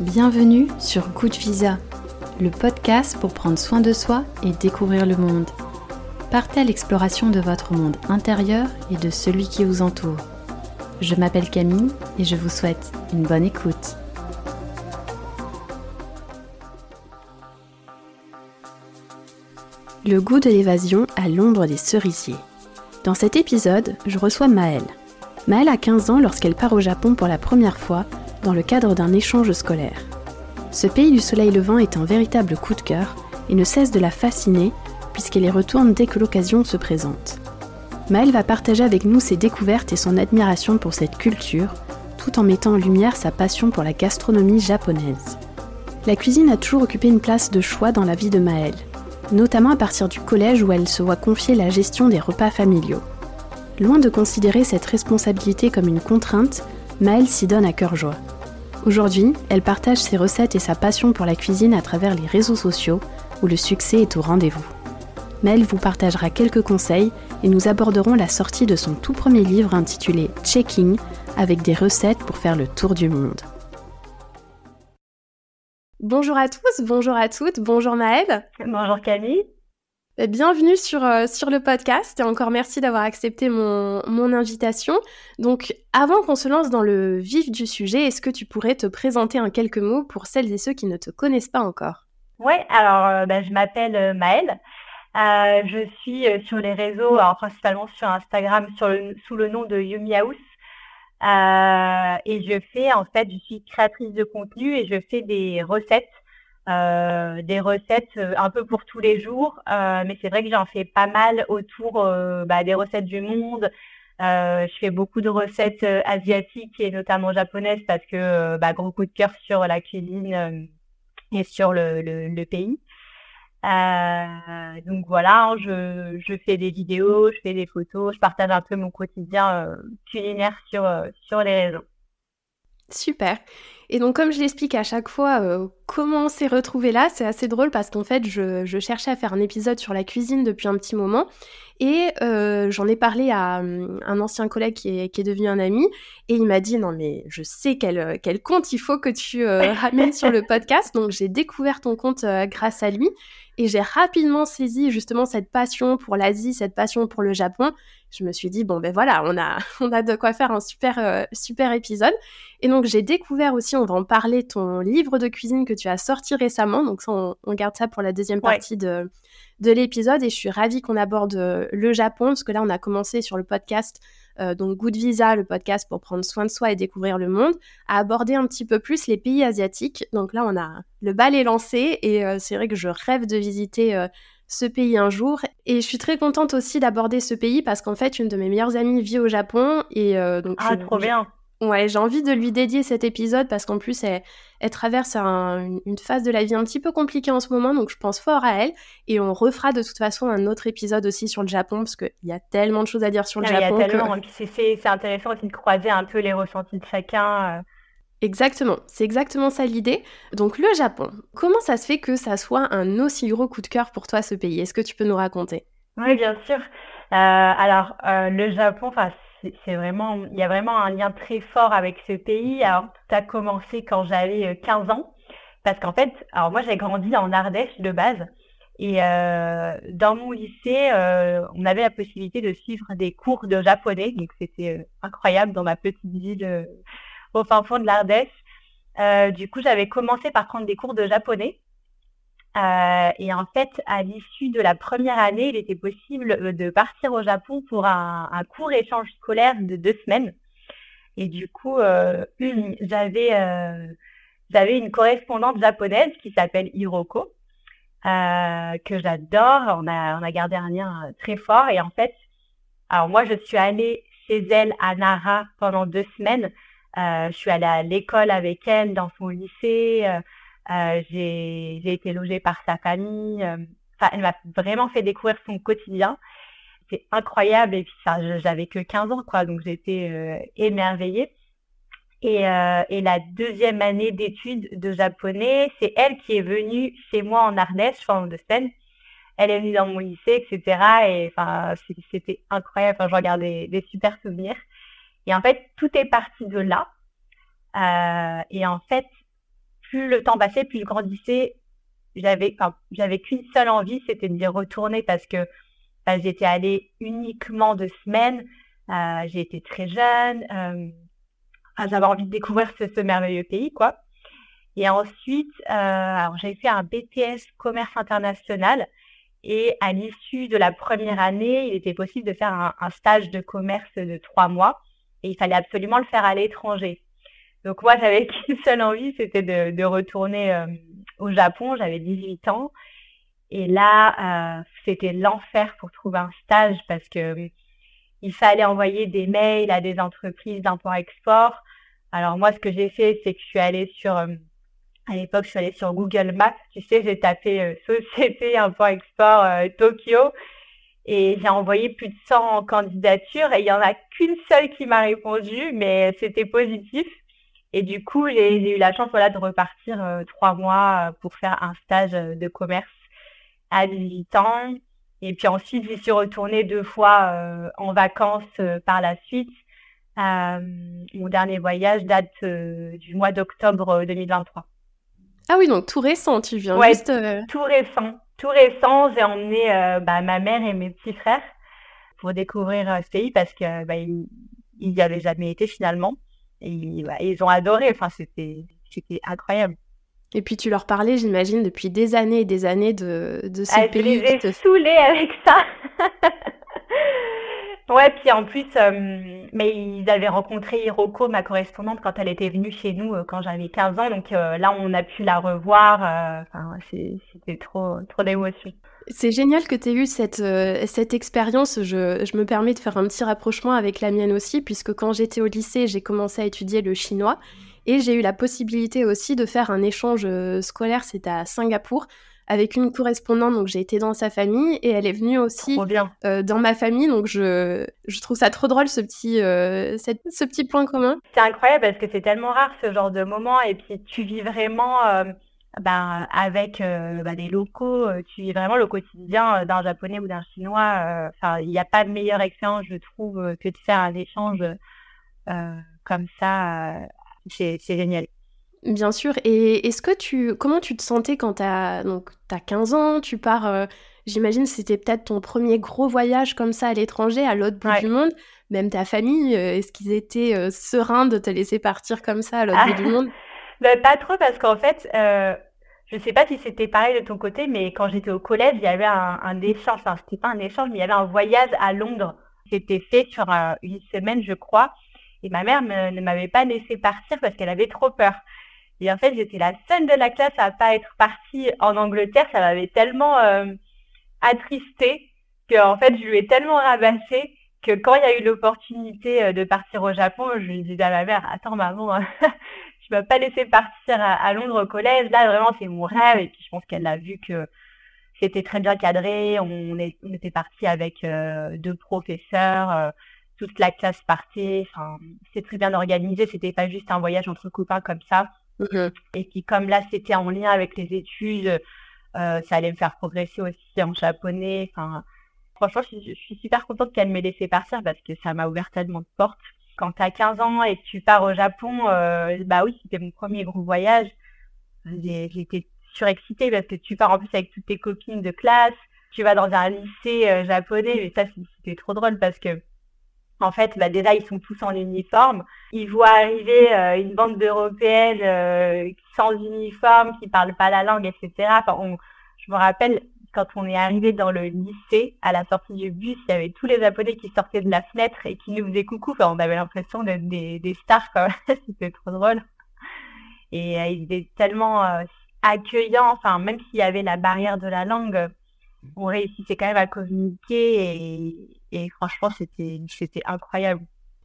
Bienvenue sur Good Visa, le podcast pour prendre soin de soi et découvrir le monde. Partez à l'exploration de votre monde intérieur et de celui qui vous entoure. Je m'appelle Camille et je vous souhaite une bonne écoute. Le goût de l'évasion à l'ombre des cerisiers. Dans cet épisode, je reçois Maëlle. Maëlle a 15 ans lorsqu'elle part au Japon pour la première fois dans le cadre d'un échange scolaire. Ce pays du soleil levant est un véritable coup de cœur et ne cesse de la fasciner puisqu'elle y retourne dès que l'occasion se présente. Maëlle va partager avec nous ses découvertes et son admiration pour cette culture, tout en mettant en lumière sa passion pour la gastronomie japonaise. La cuisine a toujours occupé une place de choix dans la vie de Maëlle, notamment à partir du collège où elle se voit confier la gestion des repas familiaux. Loin de considérer cette responsabilité comme une contrainte, Maëlle s'y donne à cœur joie. Aujourd'hui, elle partage ses recettes et sa passion pour la cuisine à travers les réseaux sociaux où le succès est au rendez-vous. Maëlle vous partagera quelques conseils et nous aborderons la sortie de son tout premier livre intitulé Checking avec des recettes pour faire le tour du monde. Bonjour à tous, bonjour à toutes, bonjour Maëlle. Bonjour Camille. Euh, bienvenue sur, euh, sur le podcast et encore merci d'avoir accepté mon, mon, invitation. Donc avant qu'on se lance dans le vif du sujet, est-ce que tu pourrais te présenter en quelques mots pour celles et ceux qui ne te connaissent pas encore? Oui, alors euh, bah, je m'appelle Maëlle. je suis sur les réseaux, alors principalement sur Instagram sur le, sous le nom de Yumi House. Et je fais en fait, je suis créatrice de contenu et je fais des recettes euh, des recettes euh, un peu pour tous les jours, euh, mais c'est vrai que j'en fais pas mal autour bah, des recettes du monde. je fais beaucoup de recettes asiatiques et notamment japonaises parce que bah, gros coup de cœur sur la cuisine et sur le, pays. Donc voilà, hein, je, je, fais des vidéos, je fais des photos, je partage un peu mon quotidien culinaire sur, sur les réseaux. Super. Et donc, comme je l'explique à chaque fois, euh, comment on s'est retrouvé là, c'est assez drôle parce qu'en fait, je, cherchais à faire un épisode sur la cuisine depuis un petit moment. Et euh, j'en ai parlé à hum, un ancien collègue qui est, devenu un ami. Et il m'a dit Non, mais je sais quel, quel compte il faut que tu euh, ramènes sur le podcast. Donc, j'ai découvert ton compte grâce à lui. Et j'ai rapidement saisi justement cette passion pour l'Asie, cette passion pour le Japon. Je me suis dit, bon, ben voilà, on a, on a de quoi faire un super, euh, super épisode. Et donc, j'ai découvert aussi, on va en parler, ton livre de cuisine que tu as sorti récemment. Donc, ça, on, garde ça pour la deuxième partie de, de l'épisode. Et je suis ravie qu'on aborde euh, le Japon, parce que là, on a commencé sur le podcast euh, donc Good Visa, le podcast pour prendre soin de soi et découvrir le monde, à aborder un petit peu plus les pays asiatiques. Donc là, on a le bal est lancé et euh, c'est vrai que je rêve de visiter euh, ce pays un jour. Et je suis très contente aussi d'aborder ce pays parce qu'en fait, une de mes meilleures amies vit au Japon et donc ah, trop bien. Ouais, j'ai envie de lui dédier cet épisode parce qu'en plus, elle, traverse une, phase de la vie un petit peu compliquée en ce moment, donc je pense fort à elle. Et on refera de toute façon un autre épisode aussi sur le Japon parce qu'il y a tellement de choses à dire sur le Japon. Il y a tellement, c'est intéressant aussi de croiser un peu les ressentis de chacun. Euh. Exactement, c'est exactement ça l'idée. Donc le Japon, comment ça se fait que ça soit un aussi gros coup de cœur pour toi ce pays? Est-ce que tu peux nous raconter? Oui, bien sûr. Euh, alors euh, le Japon, enfin c'est vraiment, il y a vraiment un lien très fort avec ce pays. Alors, tout a commencé quand j'avais 15 euh, ans, parce qu'en fait, alors moi j'ai grandi en Ardèche de base, et euh, dans mon lycée, euh, on avait la possibilité de suivre des cours de japonais, donc c'était incroyable dans ma petite ville au fin fond de l'Ardèche. du coup, j'avais commencé par prendre des cours de japonais. Euh, et en fait, à l'issue de la première année, il était possible euh, de partir au Japon pour un, court échange scolaire de deux semaines. Et du coup, euh, j'avais euh, j'avais une correspondante japonaise qui s'appelle Hiroko, que j'adore. On a, on a gardé un lien très fort. Et en fait, alors moi, je suis allée chez elle à Nara pendant deux semaines. je suis allée à l'école avec elle dans son lycée. Euh, j'ai été logée par sa famille. Euh, enfin, elle m'a vraiment fait découvrir son quotidien. C'est incroyable. Et puis, ça, j'avais que 15 ans, quoi. Donc, j'étais euh, émerveillée. Et, euh, et, la deuxième année d'études de japonais, c'est elle qui est venue chez moi en Ardèche, enfin de Seine. elle est venue dans mon lycée, etc. Et enfin, c'était incroyable. Enfin, je regarde des, super souvenirs. Et en fait, tout est parti de là. Euh, et en fait, plus le temps passait, plus je grandissais, j'avais, enfin, j'avais qu'une seule envie, c'était d'y retourner parce que bah, j'étais allée uniquement deux semaines. Euh, j'ai été très jeune. Euh, j'avais envie de découvrir ce, merveilleux pays, quoi. Et ensuite, euh, alors j'ai fait un BTS commerce international. Et à l'issue de la première année, il était possible de faire un, stage de commerce de trois mois. Et il fallait absolument le faire à l'étranger. Donc moi, j'avais qu'une seule envie, c'était de, retourner euh, au Japon. J'avais 18 ans. Et là, euh, c'était l'enfer pour trouver un stage parce que il fallait envoyer des mails à des entreprises d'import-export. Alors moi, ce que j'ai fait, c'est que je suis allée sur, euh, à l'époque, je suis allée sur Google Maps. Tu sais, j'ai tapé euh, société import-export euh, Tokyo et j'ai envoyé plus de 100 candidatures et il y en a qu'une seule qui m'a répondu, mais c'était positif. Et du coup, j'ai eu la chance voilà, de repartir trois mois pour faire un stage de commerce à 18 ans. Et puis ensuite, j'y suis retournée deux fois euh, en vacances euh, par la suite. Euh, mon dernier voyage date du mois d'octobre 2023. Ah oui, donc tout récent, tu viens ouais, juste... Tout récent. Tout récent, j'ai emmené bah, ma mère et mes petits frères pour découvrir ce pays parce que bah, n'y avaient jamais été finalement. Et bah, ils ont adoré. Enfin, c'était incroyable. Et puis tu leur parlais, j'imagine, depuis des années et des années de, de ce ah, pays. Je les ai saoulés avec ça. ouais, puis en plus, euh, mais ils avaient rencontré Hiroko, ma correspondante, quand elle était venue chez nous euh, quand j'avais 15 ans. Donc euh, là, on a pu la revoir. Enfin, c'était trop, trop d'émotions. C'est génial que tu aies eu cette, cette expérience. Je, je, me permets de faire un petit rapprochement avec la mienne aussi, puisque quand j'étais au lycée, j'ai commencé à étudier le chinois. Et j'ai eu la possibilité aussi de faire un échange euh, scolaire, c'était à Singapour, avec une correspondante. Donc j'ai été dans sa famille et elle est venue aussi euh, dans ma famille. Donc je, je trouve ça trop drôle ce petit, euh, ce petit point commun. C'est incroyable parce que c'est tellement rare ce genre de moment et puis tu vis vraiment. Ben, avec ben, des locaux, tu vis vraiment le quotidien d'un japonais ou d'un chinois. Enfin, il n'y a pas de meilleure expérience, je trouve, que de faire un échange comme ça c'est génial. Bien sûr. Et est-ce que tu, comment tu te sentais quand tu as, donc, as 15 ans, tu pars, euh, j'imagine c'était peut-être ton premier gros voyage comme ça à l'étranger, à l'autre bout du monde. Même ta famille, euh, est-ce qu'ils étaient euh, sereins de te laisser partir comme ça à l'autre bout du monde? Bah, Pas trop parce qu'en fait, je ne sais pas si c'était pareil de ton côté, mais quand j'étais au collège, il y avait un, échange, enfin c'était pas un échange, mais il y avait un voyage à Londres. C'était fait sur une semaine, je crois. Et ma mère ne m'avait pas laissé partir parce qu'elle avait trop peur. Et en fait, j'étais la seule de la classe à pas être partie en Angleterre. Ça m'avait tellement euh, attristée que en fait, je lui ai tellement rabassé que quand il y a eu l'opportunité euh, de partir au Japon, je lui disais à ma mère «Attends maman, pas laisser partir à, Londres au collège. Là, vraiment, c'est mon rêve». Et puis, je pense qu'elle a vu que c'était très bien cadré. On, était parti avec euh, deux professeurs toute la classe partait. Enfin, c'est très bien organisé. C'était pas juste un voyage entre copains comme ça. Mhm. Et puis comme là, c'était en lien avec les études, euh, ça allait me faire progresser aussi en japonais. Enfin, franchement, je, suis super contente qu'elle m'ait laissé partir parce que ça m'a ouvert tellement de portes. Quand tu as 15 ans et tu pars au Japon, euh, bah oui, c'était mon premier gros voyage. J'étais surexcitée parce que tu pars en plus avec toutes tes copines de classe. Tu vas dans un lycée euh, japonais, mais ça, c'était trop drôle parce que en fait, bah, déjà, ils sont tous en uniforme. Ils voient arriver euh, une bande d'Européennes sans uniforme, qui parlent pas la langue, etc. Enfin, je me rappelle, quand on est arrivé dans le lycée, à la sortie du bus, il y avait tous les Japonais qui sortaient de la fenêtre et qui nous faisaient coucou. Enfin, on avait l'impression d'être des, des, stars, quand C'était trop drôle. Et euh, ils étaient tellement accueillants. Enfin, même s'il y avait la barrière de la langue, on réussissait quand même à communiquer et, et franchement, c'était incroyable.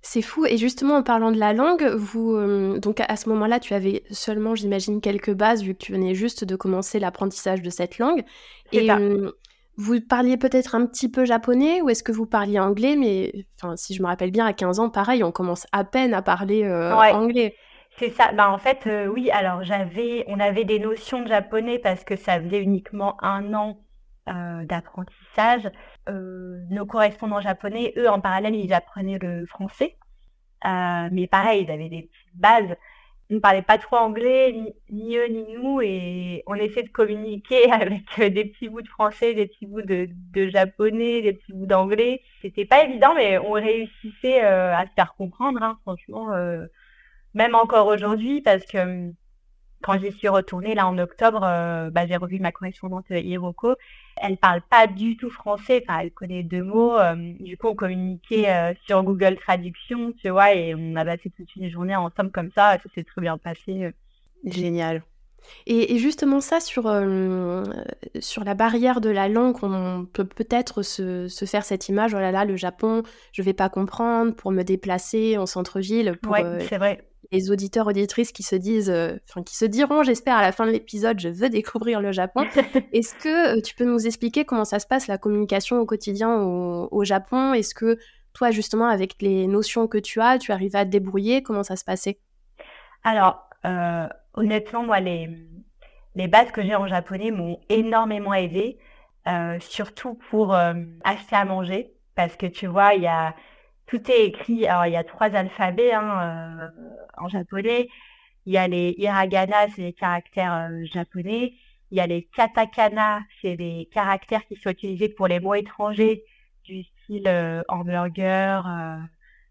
C'est fou. Et justement, en parlant de la langue, vous, euh, donc à ce moment-là, tu avais seulement, j'imagine, quelques bases vu que tu venais juste de commencer l'apprentissage de cette langue. Et euh, vous parliez peut-être un petit peu japonais ou est-ce que vous parliez anglais? Mais enfin, si je me rappelle bien, à 15 ans, pareil, on commence à peine à parler euh, anglais. C'est ça. Bah, en fait, oui. Alors, j'avais, on avait des notions de japonais parce que ça faisait uniquement un an d'apprentissage. Nos correspondants japonais, eux, en parallèle, ils apprenaient le français. mais pareil, ils avaient des bases ils ne parlaient pas trop anglais, ni, eux ni nous, et on essaie de communiquer avec euh, des petits bouts de français, des petits bouts de, japonais, des petits bouts d'anglais. C'était pas évident, mais on réussissait euh, à se faire comprendre, hein, franchement, euh, même encore aujourd'hui, parce que hum, quand j'y suis retournée là en octobre, euh, bah, j'ai revu ma correspondante euh, Hiroko. Elle parle pas du tout français, enfin elle connaît deux mots. Euh, du coup, on communiquait sur Google Traduction, tu vois, et on a passé toute une journée ensemble comme ça. Ça s'est très bien passé. Génial. Et, justement ça sur, sur la barrière de la langue, on peut peut-être se, se, faire cette image, oh là là, le Japon, je vais pas comprendre pour me déplacer en centre-ville. Oui, c'est vrai les auditeurs auditrices qui se disent, euh, enfin qui se diront, j'espère à la fin de l'épisode, je veux découvrir le Japon. Est-ce que euh, tu peux nous expliquer comment ça se passe la communication au quotidien au, Japon? Est-ce que toi justement avec les notions que tu as, tu arrives à te débrouiller? Comment ça se passait? Alors euh, honnêtement, moi les les bases que j'ai en japonais m'ont énormément aidé, surtout pour acheter à manger, parce que tu vois il y a tout est écrit. Alors, il y a trois alphabets hein, euh, en japonais. Il y a les hiragana, c'est les caractères euh, japonais. Il y a les katakana, c'est les caractères qui sont utilisés pour les mots étrangers du style euh, hamburger,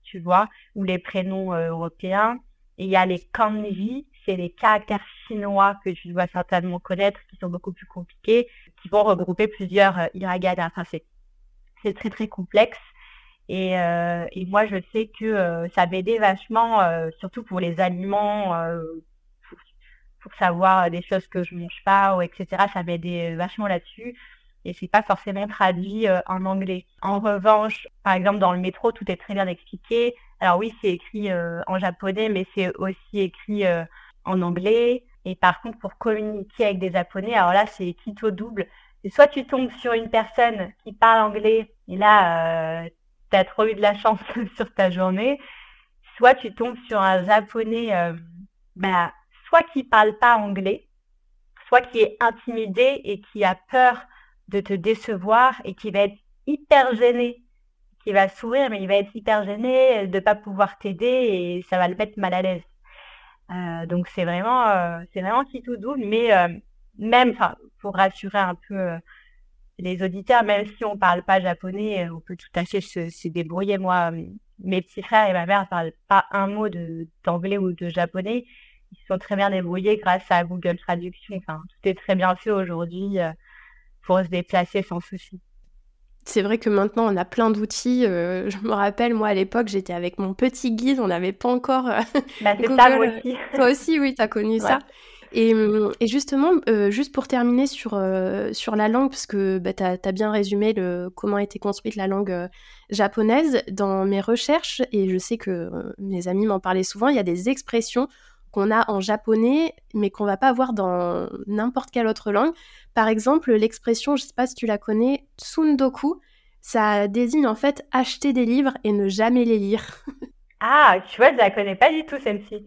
tu vois, ou les prénoms européens. Et il y a les kanji, c'est les caractères chinois que tu dois certainement connaître, qui sont beaucoup plus compliqués, qui vont regrouper plusieurs hiragana. Enfin, c'est très très complexe. Et, euh, et, moi, je sais que euh, ça m'aidait vachement, euh, surtout pour les aliments, pour, savoir des choses que je mange pas, etc. Ça m'aidait vachement là-dessus. Et c'est pas forcément traduit en anglais. En revanche, par exemple, dans le métro, tout est très bien expliqué. Alors oui, c'est écrit en japonais, mais c'est aussi écrit en anglais. Et par contre, pour communiquer avec des japonais, alors là, c'est quitte double. Et soit tu tombes sur une personne qui parle anglais, et là, tu as trop eu de la chance sur ta journée, soit tu tombes sur un japonais, euh, bah, soit qui parle pas anglais, soit qui est intimidé et qui a peur de te décevoir et qui va être hyper gêné, qui va sourire mais il va être hyper gêné de pas pouvoir t'aider et ça va le mettre mal à l'aise. Euh, donc c'est vraiment, euh, c'est vraiment qui tout double, mais même, pour rassurer un peu les auditeurs, même si on parle pas japonais, euh, on peut tout à fait se, débrouiller. Moi, euh, mes petits frères et ma mère ne parlent pas un mot d'anglais ou de japonais. Ils sont très bien débrouillés grâce à Google Traduction. Enfin, tout est très bien fait aujourd'hui euh, pour se déplacer sans souci. C'est vrai que maintenant on a plein d'outils. je me rappelle, moi à l'époque, j'étais avec mon petit guide, on n'avait pas encore. bah, c'est ça, moi aussi. Toi aussi, oui, tu as connu ça. Hum, et, justement, euh, juste pour terminer sur, euh, sur la langue, parce que bah, tu as, bien résumé le, comment a été construite la langue euh, japonaise, dans mes recherches, et je sais que mes amis m'en parlaient souvent, il y a des expressions qu'on a en japonais, mais qu'on va pas avoir dans n'importe quelle autre langue. Par exemple, l'expression, je sais pas si tu la connais, tsundoku, ça désigne en fait acheter des livres et ne jamais les lire. ah, tu vois, je la connais pas du tout celle-ci.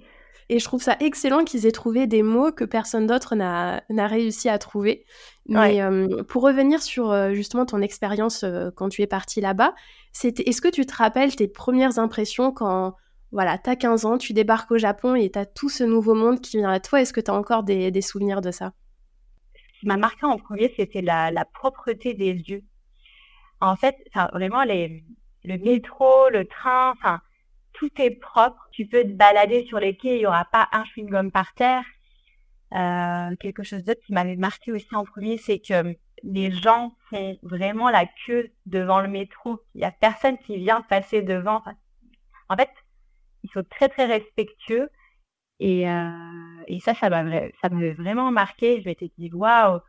Et je trouve ça excellent qu'ils aient trouvé des mots que personne d'autre n'a réussi à trouver. Mais euh, pour revenir sur euh, justement ton expérience euh, quand tu es partie là-bas, est-ce que tu te rappelles tes premières impressions quand voilà, tu as 15 ans, tu débarques au Japon et tu as tout ce nouveau monde qui vient à toi? Est-ce que tu as encore des, des, souvenirs de ça? Ce qui m'a marqué en premier, c'était la, la, propreté des yeux. En fait, vraiment, les, le métro, le train, enfin, tout est propre. Tu peux te balader sur les quais, il n'y aura pas un chewing-gum par terre. Euh, quelque chose d'autre qui m'avait marqué aussi en premier, c'est que les gens font vraiment la queue devant le métro. Il n'y a personne qui vient passer devant. en fait, ils sont très très respectueux. Et, euh, ça, ça m'avait vraiment marqué. Je m'étais dit, waouh,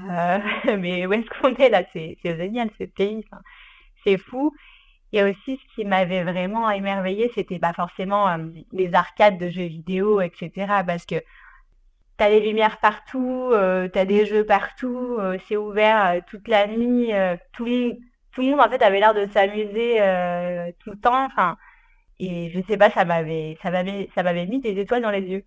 euh, mais où est-ce qu'on est là? C'est génial ce pays. c'est fou. Et aussi, ce qui m'avait vraiment émerveillé, c'était pas forcément euh, les arcades de jeux vidéo, etc. Parce que tu as des lumières partout, euh, tu as des jeux partout, euh, c'est ouvert toute la nuit. tout, le, tout le monde, en fait, avait l'air de s'amuser tout le temps. Enfin, et je sais pas, ça m'avait, ça m'avait, ça m'avait mis des étoiles dans les yeux.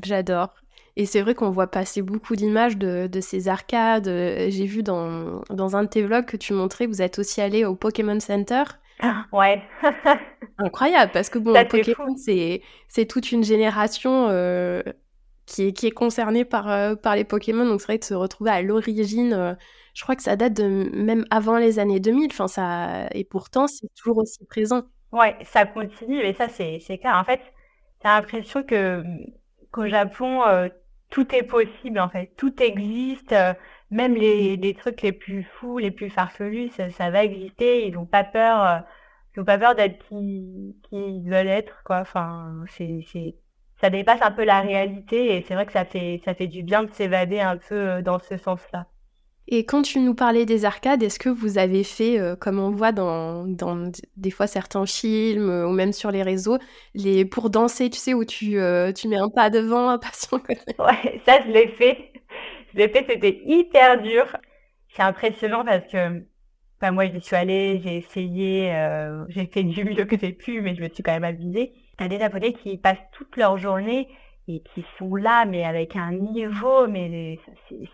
J'adore. Et c'est vrai qu'on voit passer beaucoup d'images de, ces arcades. J'ai vu dans, dans un de tes vlogs que tu montrais, vous êtes aussi allé au Pokémon Center. Ouais. Incroyable, parce que bon, Pokémon, c'est toute une génération euh, qui, est, qui est concernée par, euh, par les Pokémon. Donc c'est vrai de se retrouver à l'origine, euh, je crois que ça date de même avant les années 2000. Enfin, ça... Et pourtant, c'est toujours aussi présent. Ouais, ça continue, et ça, c'est clair. En fait, t'as l'impression que qu'au Japon, tout est possible, en fait. Tout existe même les, les, trucs les plus fous, les plus farfelus, ça, ça va exister. Ils n'ont pas peur, euh, ils ont pas peur d'être qui, qui ils veulent être, quoi. Enfin, c'est, c'est, ça dépasse un peu la réalité et c'est vrai que ça fait, ça fait du bien de s'évader un peu euh, dans ce sens-là. Et quand tu nous parlais des arcades, est-ce que vous avez fait, euh, comme on voit dans, dans, des fois certains films ou même sur les réseaux, les pour danser, tu sais, où tu, tu mets un pas devant, un pas sur côté? Ouais, ça je l'ai fait. J'ai fait, c'était hyper dur. C'est impressionnant parce que enfin, moi, j'y suis allée, j'ai essayé, euh, j'ai fait du mieux que j'ai pu, mais je me suis quand même abusée. T'as des Japonais qui passent toute leur journée et qui sont là, mais avec un niveau, mais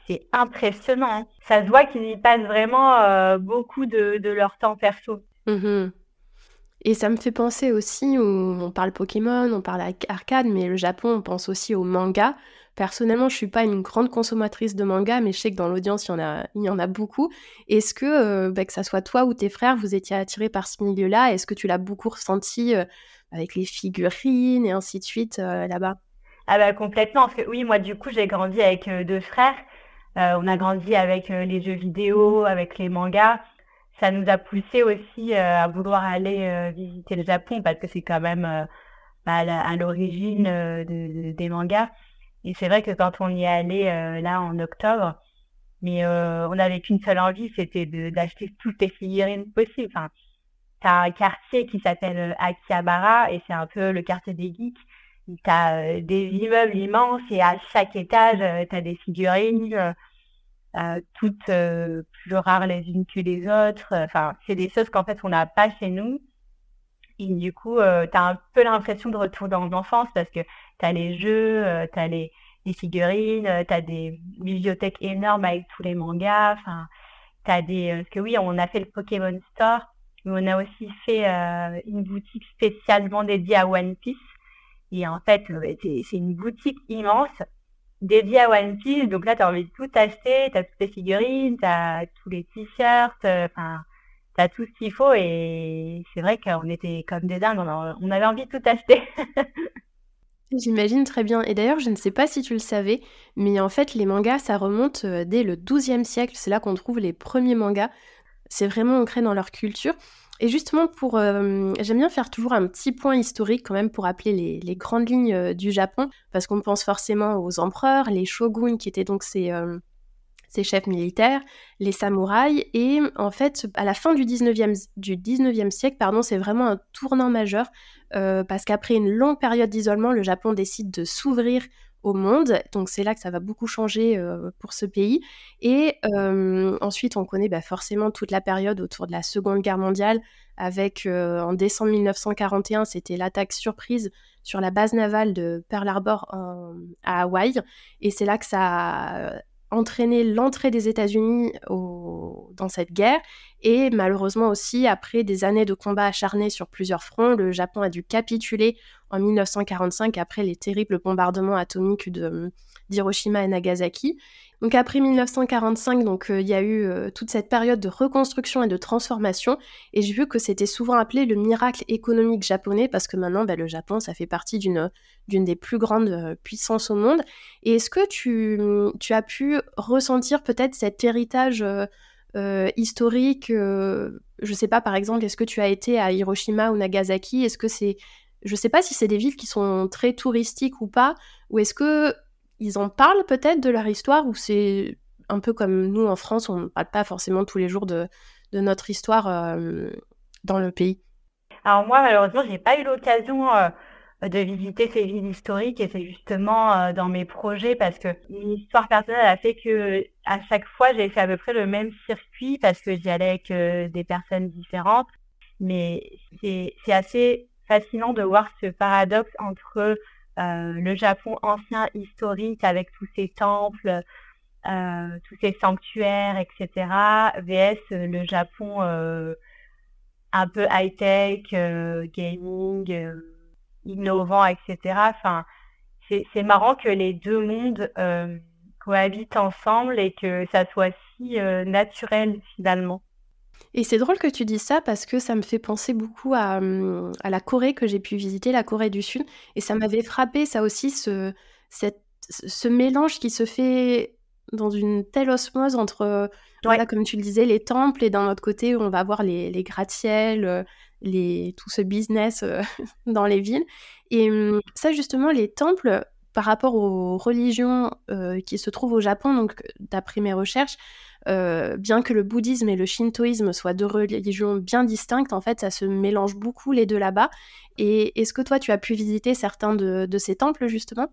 c'est impressionnant. Hein. Ça se voit qu'ils y passent vraiment euh, beaucoup de, leur temps perso. Mmh et ça me fait penser aussi, on parle Pokémon, on parle arcade, mais le Japon, on pense aussi au manga. Personnellement, je suis pas une grande consommatrice de manga, mais je sais que dans l'audience, il y en a, il y en a beaucoup. Est-ce que, euh, bah, que ça soit toi ou tes frères, vous étiez attirés par ce milieu-là? Est-ce que tu l'as beaucoup ressenti euh, avec les figurines et ainsi de suite euh, là-bas? Ah bah complètement. oui, moi du coup, j'ai grandi avec deux frères. on a grandi avec les jeux vidéo, avec les mangas. Ça nous a poussé aussi à vouloir aller visiter le Japon parce que c'est quand même bah, à l'origine des mangas. Et c'est vrai que quand on y est allé euh, là en octobre, mais euh, on n'avait qu'une seule envie, c'était d'acheter toutes les figurines possibles. Enfin, t'as un quartier qui s'appelle euh, Akihabara et c'est un peu le quartier des geeks. T'as des immeubles immenses et à chaque étage, t'as des figurines, toutes plus rares les unes que les autres. Enfin, c'est des choses qu'en fait on n'a pas chez nous. Et du coup, t'as un peu l'impression de retourner dans l'enfance parce que tu as les jeux, euh, tu as les, figurines, euh, tu as des bibliothèques énormes avec tous les mangas. Enfin, tu as des. Euh, parce que oui, on a fait le Pokémon Store, mais on a aussi fait une boutique spécialement dédiée à One Piece. Et en fait, c'est une boutique immense dédiée à One Piece. Donc là, tu as envie de tout acheter. Tu as toutes les figurines, tu as tous les t-shirts. Enfin, tout ce qu'il faut. Et c'est vrai qu'on était comme des dingues. On avait envie de tout acheter. J'imagine très bien. Et d'ailleurs, je ne sais pas si tu le savais, mais en fait, les mangas, ça remonte euh, dès le XIIe siècle. C'est là qu'on trouve les premiers mangas. C'est vraiment ancré dans leur culture. Et justement, pour, euh, j'aime bien faire toujours un petit point historique quand même pour appeler les, grandes lignes euh, du Japon, parce qu'on pense forcément aux empereurs, les shoguns qui étaient donc ces, ces chefs militaires, les samouraïs. Et en fait, à la fin du 19e, du 19e siècle, pardon, c'est vraiment un tournant majeur euh, parce qu'après une longue période d'isolement, le Japon décide de s'ouvrir au monde. Donc c'est là que ça va beaucoup changer euh, pour ce pays. Et euh, ensuite, on connaît bah, forcément toute la période autour de la Seconde Guerre mondiale, avec en décembre 1941, c'était l'attaque surprise sur la base navale de Pearl Harbor à Hawaï. Et c'est là que ça entraîné l'entrée des États-Unis dans cette guerre. Et malheureusement aussi, après des années de combats acharnés sur plusieurs fronts, le Japon a dû capituler en 1945 après les terribles bombardements atomiques d'Hiroshima et Nagasaki. Donc après 1945, donc euh, il y a eu euh, toute cette période de reconstruction et de transformation, et j'ai vu que c'était souvent appelé le miracle économique japonais parce que maintenant, bah, le Japon, ça fait partie d'une d'une des plus grandes euh, puissances au monde. Et est-ce que tu, tu as pu ressentir peut-être cet héritage historique Je sais pas, par exemple, est-ce que tu as été à Hiroshima ou Nagasaki? Est-ce que c'est je sais pas si c'est des villes qui sont très touristiques ou pas, ou est-ce que ils en parlent peut-être de leur histoire ou c'est un peu comme nous en France, on ne parle pas forcément tous les jours de, notre histoire euh, dans le pays? Alors moi, malheureusement, j'ai pas eu l'occasion euh, de visiter ces villes historiques et c'est justement euh, dans mes projets parce que une histoire personnelle a fait que à chaque fois, j'ai fait à peu près le même circuit parce que j'y allais avec des personnes différentes. Mais c'est assez fascinant de voir ce paradoxe entre le Japon ancien historique avec tous ses temples, tous ses sanctuaires, etc., vs le Japon un peu high-tech, gaming, innovant, etc. Enfin, c'est marrant que les deux mondes cohabitent ensemble et que ça soit si naturel finalement. Et c'est drôle que tu dis ça parce que ça me fait penser beaucoup à, hum, à la Corée que j'ai pu visiter, la Corée du Sud. Et ça m'avait frappé, ça aussi, ce, cette, ce mélange qui se fait dans une telle osmose entre, voilà, comme tu le disais, les temples et d'un autre côté, on va voir les, les gratte-ciels, euh, les, tout ce business euh, dans les villes. Et hum, ça, justement, les temples, par rapport aux religions euh, qui se trouvent au Japon, donc d'après mes recherches, euh, bien que le bouddhisme et le shintoïsme soient deux religions bien distinctes, en fait, ça se mélange beaucoup les deux là-bas. Et est-ce que toi, tu as pu visiter certains de, ces temples, justement?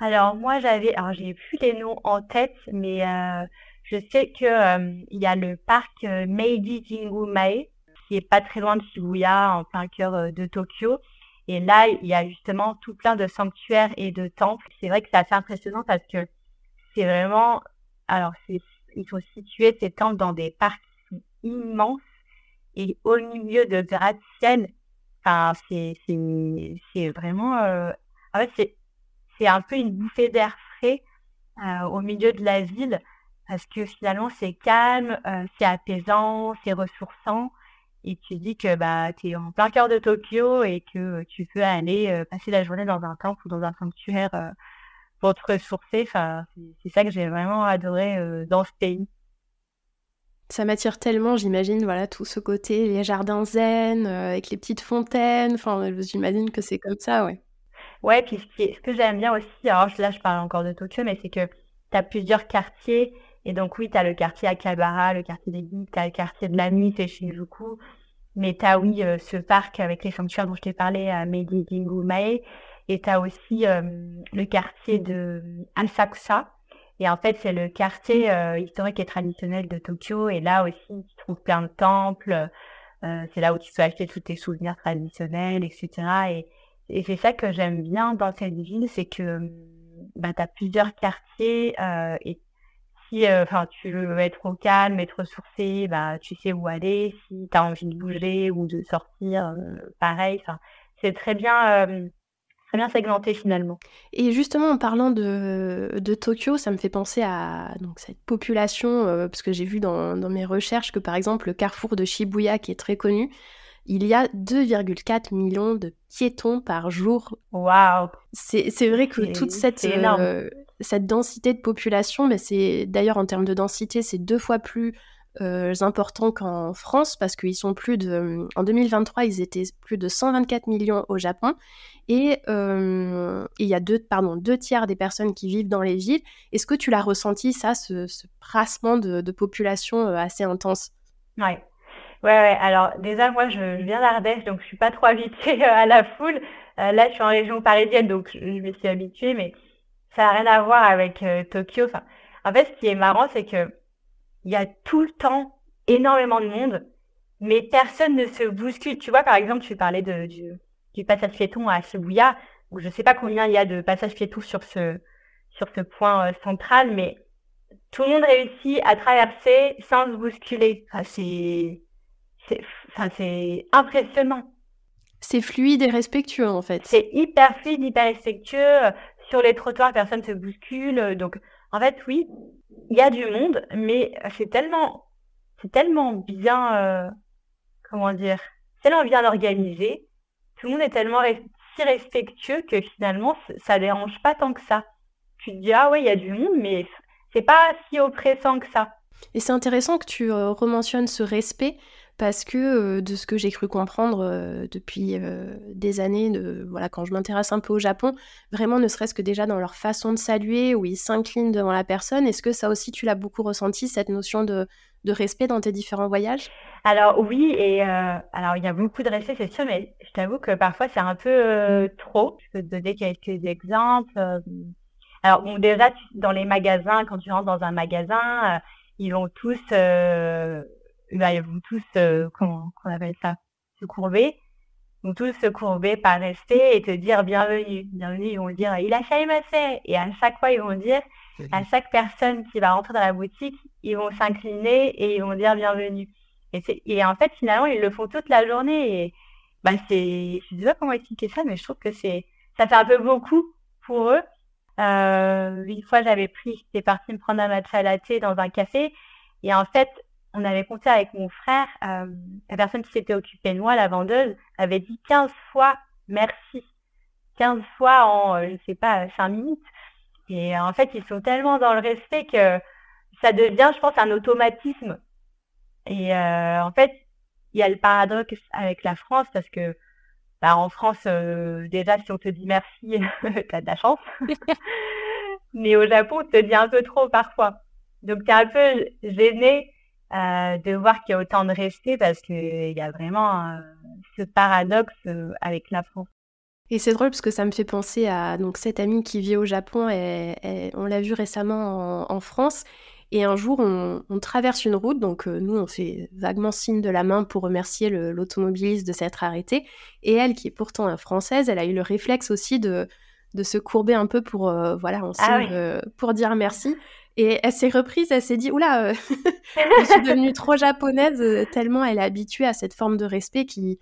Alors, moi, j'avais, alors j'ai plus les noms en tête, mais euh, je sais qu'il il y a le parc Meiji Jingu Mae, qui est pas très loin de Shibuya, en plein cœur de Tokyo. Et là, il y a justement tout plein de sanctuaires et de temples. C'est vrai que c'est assez impressionnant parce que c'est vraiment, alors ils sont situés, ces temples, dans des parcs immenses et au milieu de gratte-ciel. Enfin, c'est, vraiment, euh, en fait, c'est, c'est un peu une bouffée d'air frais euh, au milieu de la ville parce que finalement, c'est calme, euh, c'est apaisant, c'est ressourçant. Et tu dis que bah, tu es en plein cœur de Tokyo et que tu peux aller passer la journée dans un temple ou dans un sanctuaire pour te ressourcer. Enfin, c'est ça que j'ai vraiment adoré euh, dans ce pays. Ça m'attire tellement, j'imagine, voilà, tout ce côté, les jardins zen, euh, avec les petites fontaines. Enfin, j'imagine que c'est comme ça, ouais. Ouais, puis ce, que j'aime bien aussi, alors là, je parle encore de Tokyo, mais c'est que tu as plusieurs quartiers. Et donc, oui, tu as le quartier Akihabara, le quartier des guides, tu as le quartier de la nuit, c'est Shinjuku. Mais tu as, oui, euh, ce parc avec les sanctuaires dont je t'ai parlé à Jingu Mae. Et tu as aussi euh, le quartier de Asakusa. Et en fait, c'est le quartier euh, historique et traditionnel de Tokyo. Et là aussi, tu trouves plein de temples. Euh, c'est là où tu peux acheter tous tes souvenirs traditionnels, etc. Et, et c'est ça que j'aime bien dans cette ville, c'est que bah, tu as plusieurs quartiers. et si enfin tu veux être au calme, être ressourcé, bah, tu sais où aller. Si tu as envie de bouger ou de sortir, pareil. C'est très bien bien segmenté finalement. Et justement, en parlant de, de, Tokyo, ça me fait penser à donc, cette population, euh, parce que j'ai vu dans, dans, mes recherches que par exemple le carrefour de Shibuya, qui est très connu, il y a 2,4 millions de piétons par jour. Waouh C'est vrai que toute cette, euh, cette densité de population, mais c'est d'ailleurs en termes de densité, c'est deux fois plus euh, importants qu'en France parce qu'ils sont plus de. En 2023, ils étaient plus de 124 millions au Japon et euh, il y a deux, pardon, deux tiers des personnes qui vivent dans les villes. Est-ce que tu l'as ressenti, ça, ce, ce brassement de, population euh, assez intense? Ouais. Ouais, ouais, alors déjà moi je, viens d'Ardèche donc je suis pas trop habituée à la foule. là je suis en région parisienne donc je, me suis habituée mais ça n'a rien à voir avec Tokyo. Enfin, en fait ce qui est marrant c'est que il y a tout le temps énormément de monde, mais personne ne se bouscule. Tu vois, par exemple, tu parlais de, du, du passage piéton à Shibuya, où je sais pas combien il y a de passages piétons sur ce, sur ce point euh, central, mais tout le monde réussit à traverser sans se bousculer. C'est, c'est impressionnant. C'est fluide et respectueux, en fait. C'est hyper fluide, hyper respectueux. Sur les trottoirs, personne ne se bouscule. Donc, en fait, oui, il y a du monde, mais c'est tellement, c'est tellement bien, euh, comment dire, tellement bien organisé. Tout le monde est tellement si respectueux que finalement, ça dérange pas tant que ça. Tu te dis, ah ouais, il y a du monde, mais c'est pas si oppressant que ça. Et c'est intéressant que tu euh, rementionnes ce respect parce que euh, de ce que j'ai cru comprendre euh, depuis euh, des années, de, voilà, quand je m'intéresse un peu au Japon, vraiment ne serait-ce que déjà dans leur façon de saluer, où ils s'inclinent devant la personne, est-ce que ça aussi tu l'as beaucoup ressenti, cette notion de, de respect dans tes différents voyages? Alors oui, et alors il y a beaucoup de respect, c'est sûr, mais je t'avoue que parfois c'est un peu trop. Je peux te donner quelques exemples. Alors bon, déjà, dans les magasins, quand tu rentres dans un magasin, ils vont tous bah, ils vont tous, euh, comment on appelle ça, se courber. vont tous se courber par respect et te dire bienvenue. Bienvenue, ils vont dire il a fait. Et à chaque fois, ils vont dire, à chaque personne qui va rentrer dans la boutique, ils vont s'incliner et ils vont dire bienvenue. Et, et en fait, finalement, ils le font toute la journée. Et bah, c'est, je sais pas comment expliquer ça, mais je trouve que c'est, ça fait un peu beaucoup pour eux. Euh, une fois, j'avais pris, j'étais partie me prendre un matcha latte dans un café. Et en fait, on avait compté avec mon frère, euh, la personne qui s'était occupée de moi, la vendeuse, avait dit 15 fois merci. 15 fois en, euh, je sais pas, 5 minutes. Et en fait, ils sont tellement dans le respect que ça devient, je pense, un automatisme. Et euh, en fait, il y a le paradoxe avec la France parce que bah, en France, déjà, si on te dit merci, tu as de la chance. Mais au Japon, on te dit un peu trop parfois. Donc, tu es un peu gêné euh, de voir qu'il y a autant de respect parce qu'il y a vraiment euh, ce paradoxe euh, avec la France. Et c'est drôle parce que ça me fait penser à donc cette amie qui vit au Japon et, on l'a vue récemment en, France. Et un jour on, traverse une route. Donc nous on fait vaguement signe de la main pour remercier l'automobiliste de s'être arrêté. Et elle qui est pourtant française elle a eu le réflexe aussi de, de se courber un peu pour voilà on ah signe, pour dire merci et elle s'est reprise, elle s'est dit, oula, euh, je suis devenue trop japonaise, euh, tellement elle est habituée à cette forme de respect qui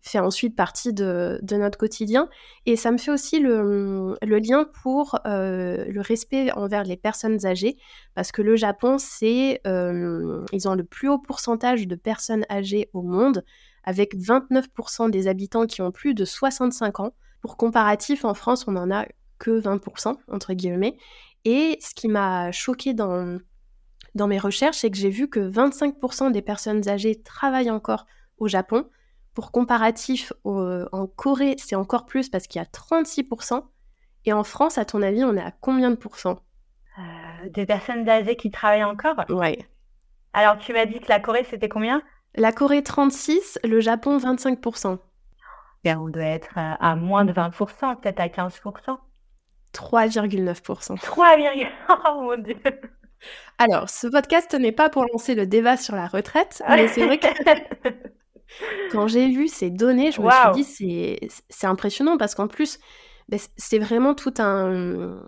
fait ensuite partie de, notre quotidien. Et ça me fait aussi le, lien pour euh, le respect envers les personnes âgées, parce que le Japon, c'est, ils ont le plus haut pourcentage de personnes âgées au monde, avec 29% des habitants qui ont plus de 65 ans. Pour comparatif, en France, on en a que 20%, entre guillemets. Et ce qui m'a choqué dans, dans mes recherches, c'est que j'ai vu que 25% des personnes âgées travaillent encore au Japon. Pour comparatif, en Corée, c'est encore plus parce qu'il y a 36%. Et en France, à ton avis, on est à combien de pourcents? Euh, Des personnes âgées qui travaillent encore? Ouais. Alors, tu m'as dit que la Corée, c'était combien? La Corée, 36, le Japon, 25%. Bien, on doit être à moins de 20%, peut-être à 15%. 3,9%. 3, oh mon dieu. Alors, ce podcast n'est pas pour lancer le débat sur la retraite, mais c'est vrai que quand j'ai vu ces données, je me suis dit c'est impressionnant parce qu'en plus, ben, c'est vraiment tout un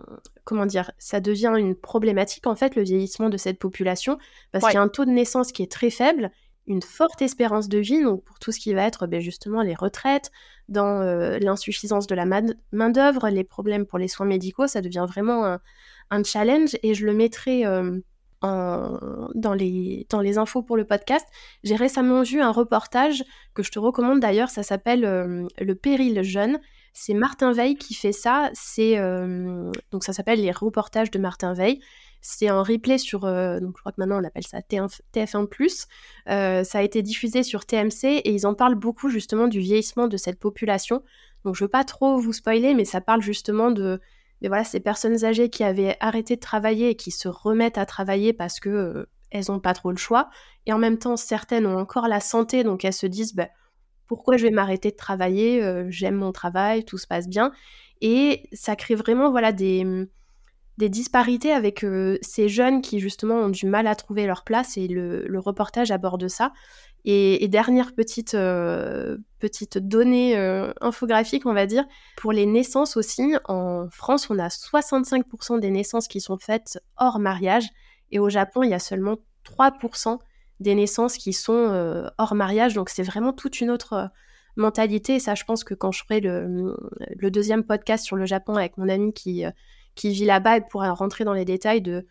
comment dire, ça devient une problématique en fait le vieillissement de cette population parce qu'il y a un taux de naissance qui est très faible une forte espérance de vie, donc pour tout ce qui va être ben, justement les retraites, dans euh, l'insuffisance de la main-d'œuvre, les problèmes pour les soins médicaux, ça devient vraiment un, challenge et je le mettrai euh, dans, les, infos pour le podcast. J'ai récemment vu un reportage que je te recommande d'ailleurs, ça s'appelle euh, Le péril jeune. C'est Martin Veil qui fait ça. C'est donc ça s'appelle les reportages de Martin Veil. C'est un replay sur, euh, donc je crois que maintenant on appelle ça TF1+. Euh, ça a été diffusé sur TMC et ils en parlent beaucoup justement du vieillissement de cette population. Donc je veux pas trop vous spoiler, mais ça parle justement de voilà, ces personnes âgées qui avaient arrêté de travailler et qui se remettent à travailler parce que euh, elles n'ont pas trop le choix. Et en même temps, certaines ont encore la santé, donc elles se disent bah, pourquoi je vais m'arrêter de travailler J'aime mon travail, tout se passe bien. Et ça crée vraiment voilà des des disparités avec euh, ces jeunes qui justement ont du mal à trouver leur place et le, reportage aborde ça. Et, dernière petite, euh, petite donnée euh, infographique, on va dire, pour les naissances aussi, en France, on a 65% des naissances qui sont faites hors mariage et au Japon, il y a seulement 3% des naissances qui sont hors mariage. Donc c'est vraiment toute une autre mentalité. Et ça, je pense que quand je ferai le, le, deuxième podcast sur le Japon avec mon ami qui qui vit là-bas et pourra rentrer dans les détails de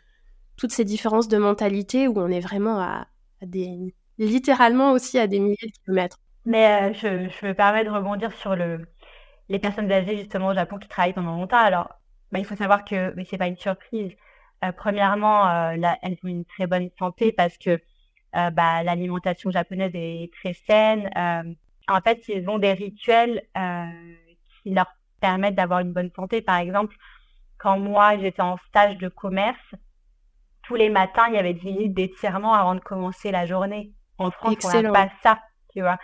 toutes ces différences de mentalité où on est vraiment à, des littéralement aussi à des milliers de kilomètres. Mais euh, je, me permets de rebondir sur le, les personnes âgées justement au Japon qui travaillent pendant longtemps. Alors, bah, il faut savoir que mais c'est pas une surprise. Euh, premièrement, euh, elles ont une très bonne santé parce que bah, l'alimentation japonaise est très saine. en fait, ils ont des rituels qui leur permettent d'avoir une bonne santé. Par exemple, quand moi j'étais en stage de commerce, tous les matins, il y avait 10 minutes d'étirement avant de commencer la journée. En France, on n'a pas ça, tu vois.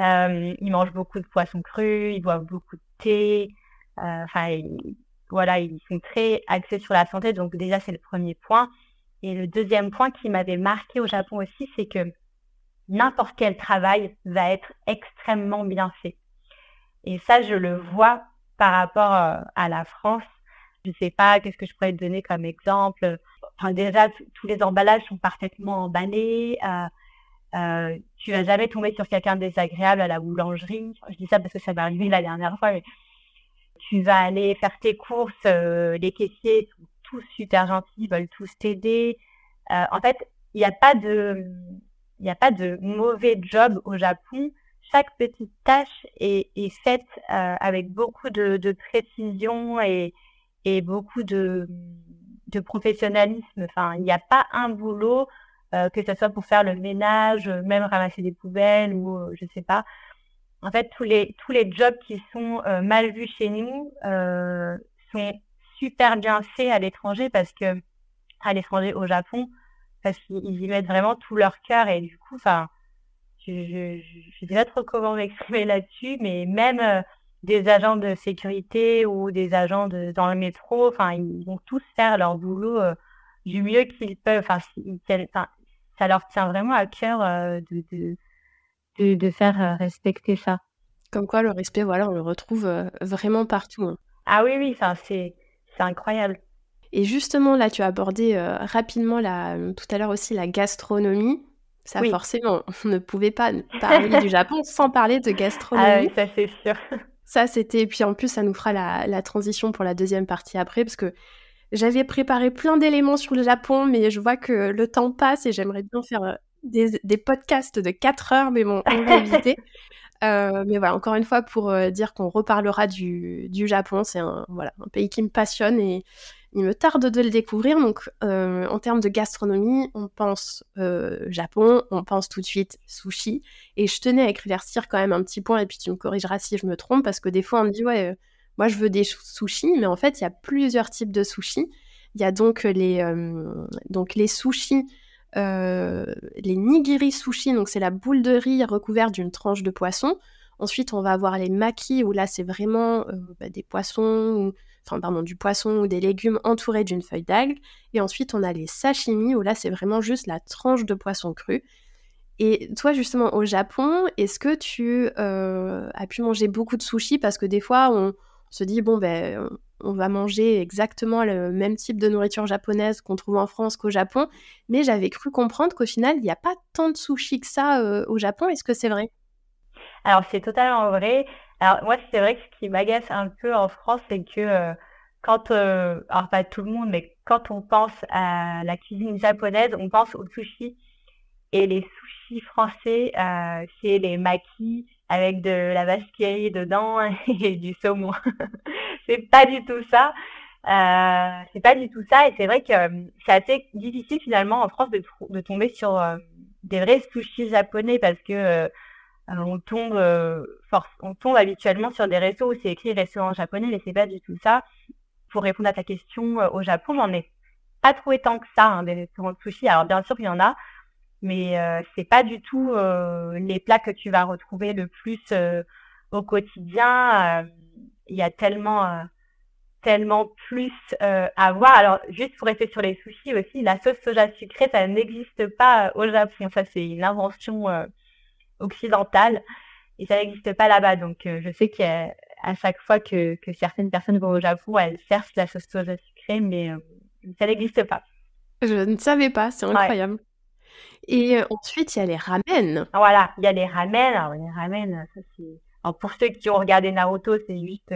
Euh, ils mangent beaucoup de poissons crus, ils boivent beaucoup de thé. Euh, enfin, voilà, ils sont très axés sur la santé. Donc déjà, c'est le premier point. Et le deuxième point qui m'avait marqué au Japon aussi, c'est que n'importe quel travail va être extrêmement bien fait. Et ça, je le vois par rapport à la France. Je sais pas, qu'est-ce que je pourrais te donner comme exemple? Enfin, déjà, tous les emballages sont parfaitement emballés. Euh, euh, tu vas jamais tomber sur quelqu'un de désagréable à la boulangerie. Je dis ça parce que ça m'est arrivé la dernière fois, mais tu vas aller faire tes courses, euh, les caissiers sont tous super gentils, ils veulent tous t'aider. Euh, en fait, il n'y a pas de, a pas de mauvais job au Japon. Chaque petite tâche est, est faite euh, avec beaucoup de, de précision et, et beaucoup de, de professionnalisme. Enfin, il n'y a pas un boulot, euh, que ce soit pour faire le ménage, même ramasser des poubelles ou euh, je sais pas. En fait, tous les tous les jobs qui sont euh, mal vus chez nous sont super bien faits à l'étranger parce que à l'étranger au Japon parce qu'ils y mettent vraiment tout leur cœur et du coup, enfin, je, je, je, sais pas trop comment m'exprimer là-dessus, mais même des agents de sécurité ou des agents de, dans le métro, enfin, ils vont tous faire leur boulot euh, du mieux qu'ils peuvent. Enfin, ça leur tient vraiment à cœur euh, de, de, de, faire euh, respecter ça. Comme quoi, le respect, voilà, on le retrouve vraiment partout. Hein. Ah oui, oui, enfin, c'est incroyable. Et justement, là, tu as abordé rapidement la, tout à l'heure aussi la gastronomie. Ça, forcément, on ne pouvait pas parler du Japon sans parler de gastronomie. Ah oui, ça c'est sûr. Ça, c'était. Puis en plus, ça nous fera la, transition pour la deuxième partie après, parce que j'avais préparé plein d'éléments sur le Japon, mais je vois que le temps passe et j'aimerais bien faire euh, des, podcasts de 4 heures, mais bon, on va éviter. Euh, mais voilà, encore une fois, pour euh, dire qu'on reparlera du, du Japon, c'est un, voilà, un pays qui me passionne et, il me tarde de le découvrir. Donc, euh, en termes de gastronomie, on pense euh, Japon, on pense tout de suite sushi. Et je tenais à éclaircir quand même un petit point, et puis tu me corrigeras si je me trompe, parce que des fois on me dit, ouais, euh, moi je veux des sushis, mais en fait, il y a plusieurs types de sushis. Il y a donc les, donc les sushis, les nigiri sushi, donc c'est la boule de riz recouverte d'une tranche de poisson. Ensuite, on va avoir les maki, où là, c'est vraiment bah, des poissons enfin pardon, du poisson ou des légumes entourés d'une feuille d'algue. Et ensuite, on a les sashimi, où là, c'est vraiment juste la tranche de poisson cru. Et toi, justement, au Japon, est-ce que tu euh, as pu manger beaucoup de sushi? Parce que des fois, on se dit, bon, ben, on va manger exactement le même type de nourriture japonaise qu'on trouve en France qu'au Japon. Mais j'avais cru comprendre qu'au final, il n'y a pas tant de sushi que ça euh, au Japon. Est-ce que c'est vrai? Alors, c'est totalement vrai. Alors moi, c'est vrai que ce qui m'agace un peu en France, c'est que euh, quand, euh, alors pas tout le monde, mais quand on pense à la cuisine japonaise, on pense au sushi. Et les sushis français, euh, c'est les makis avec de la vache dedans et du saumon. c'est pas du tout ça. Euh, c'est pas du tout ça. Et c'est vrai que euh, c'est assez difficile finalement en France de, de tomber sur euh, des vrais sushis japonais parce que on tombe, euh, on tombe habituellement sur des réseaux où c'est écrit restaurant japonais, mais c'est pas du tout ça. Pour répondre à ta question, euh, au Japon, j'en ai pas trouvé tant que ça, hein, des restaurants de sushi. Alors bien sûr, il y en a, mais euh, c'est pas du tout les plats que tu vas retrouver le plus au quotidien. Il y a tellement tellement plus à voir. Alors, juste pour rester sur les sushis aussi, la sauce soja sucrée, ça n'existe pas au Japon. Ça, c'est une invention occidentale et ça n'existe pas là-bas. Donc, euh, je sais qu'à chaque fois que, que, certaines personnes vont au Japon, elles cherchent la sauce soja sucrée, mais euh, ça n'existe pas. Je ne savais pas, c'est incroyable. Et euh, ensuite, il y a les ramen. Voilà, il y a les ramen. Alors, les ramen, ça c'est. pour ceux qui ont regardé Naruto, c'est juste.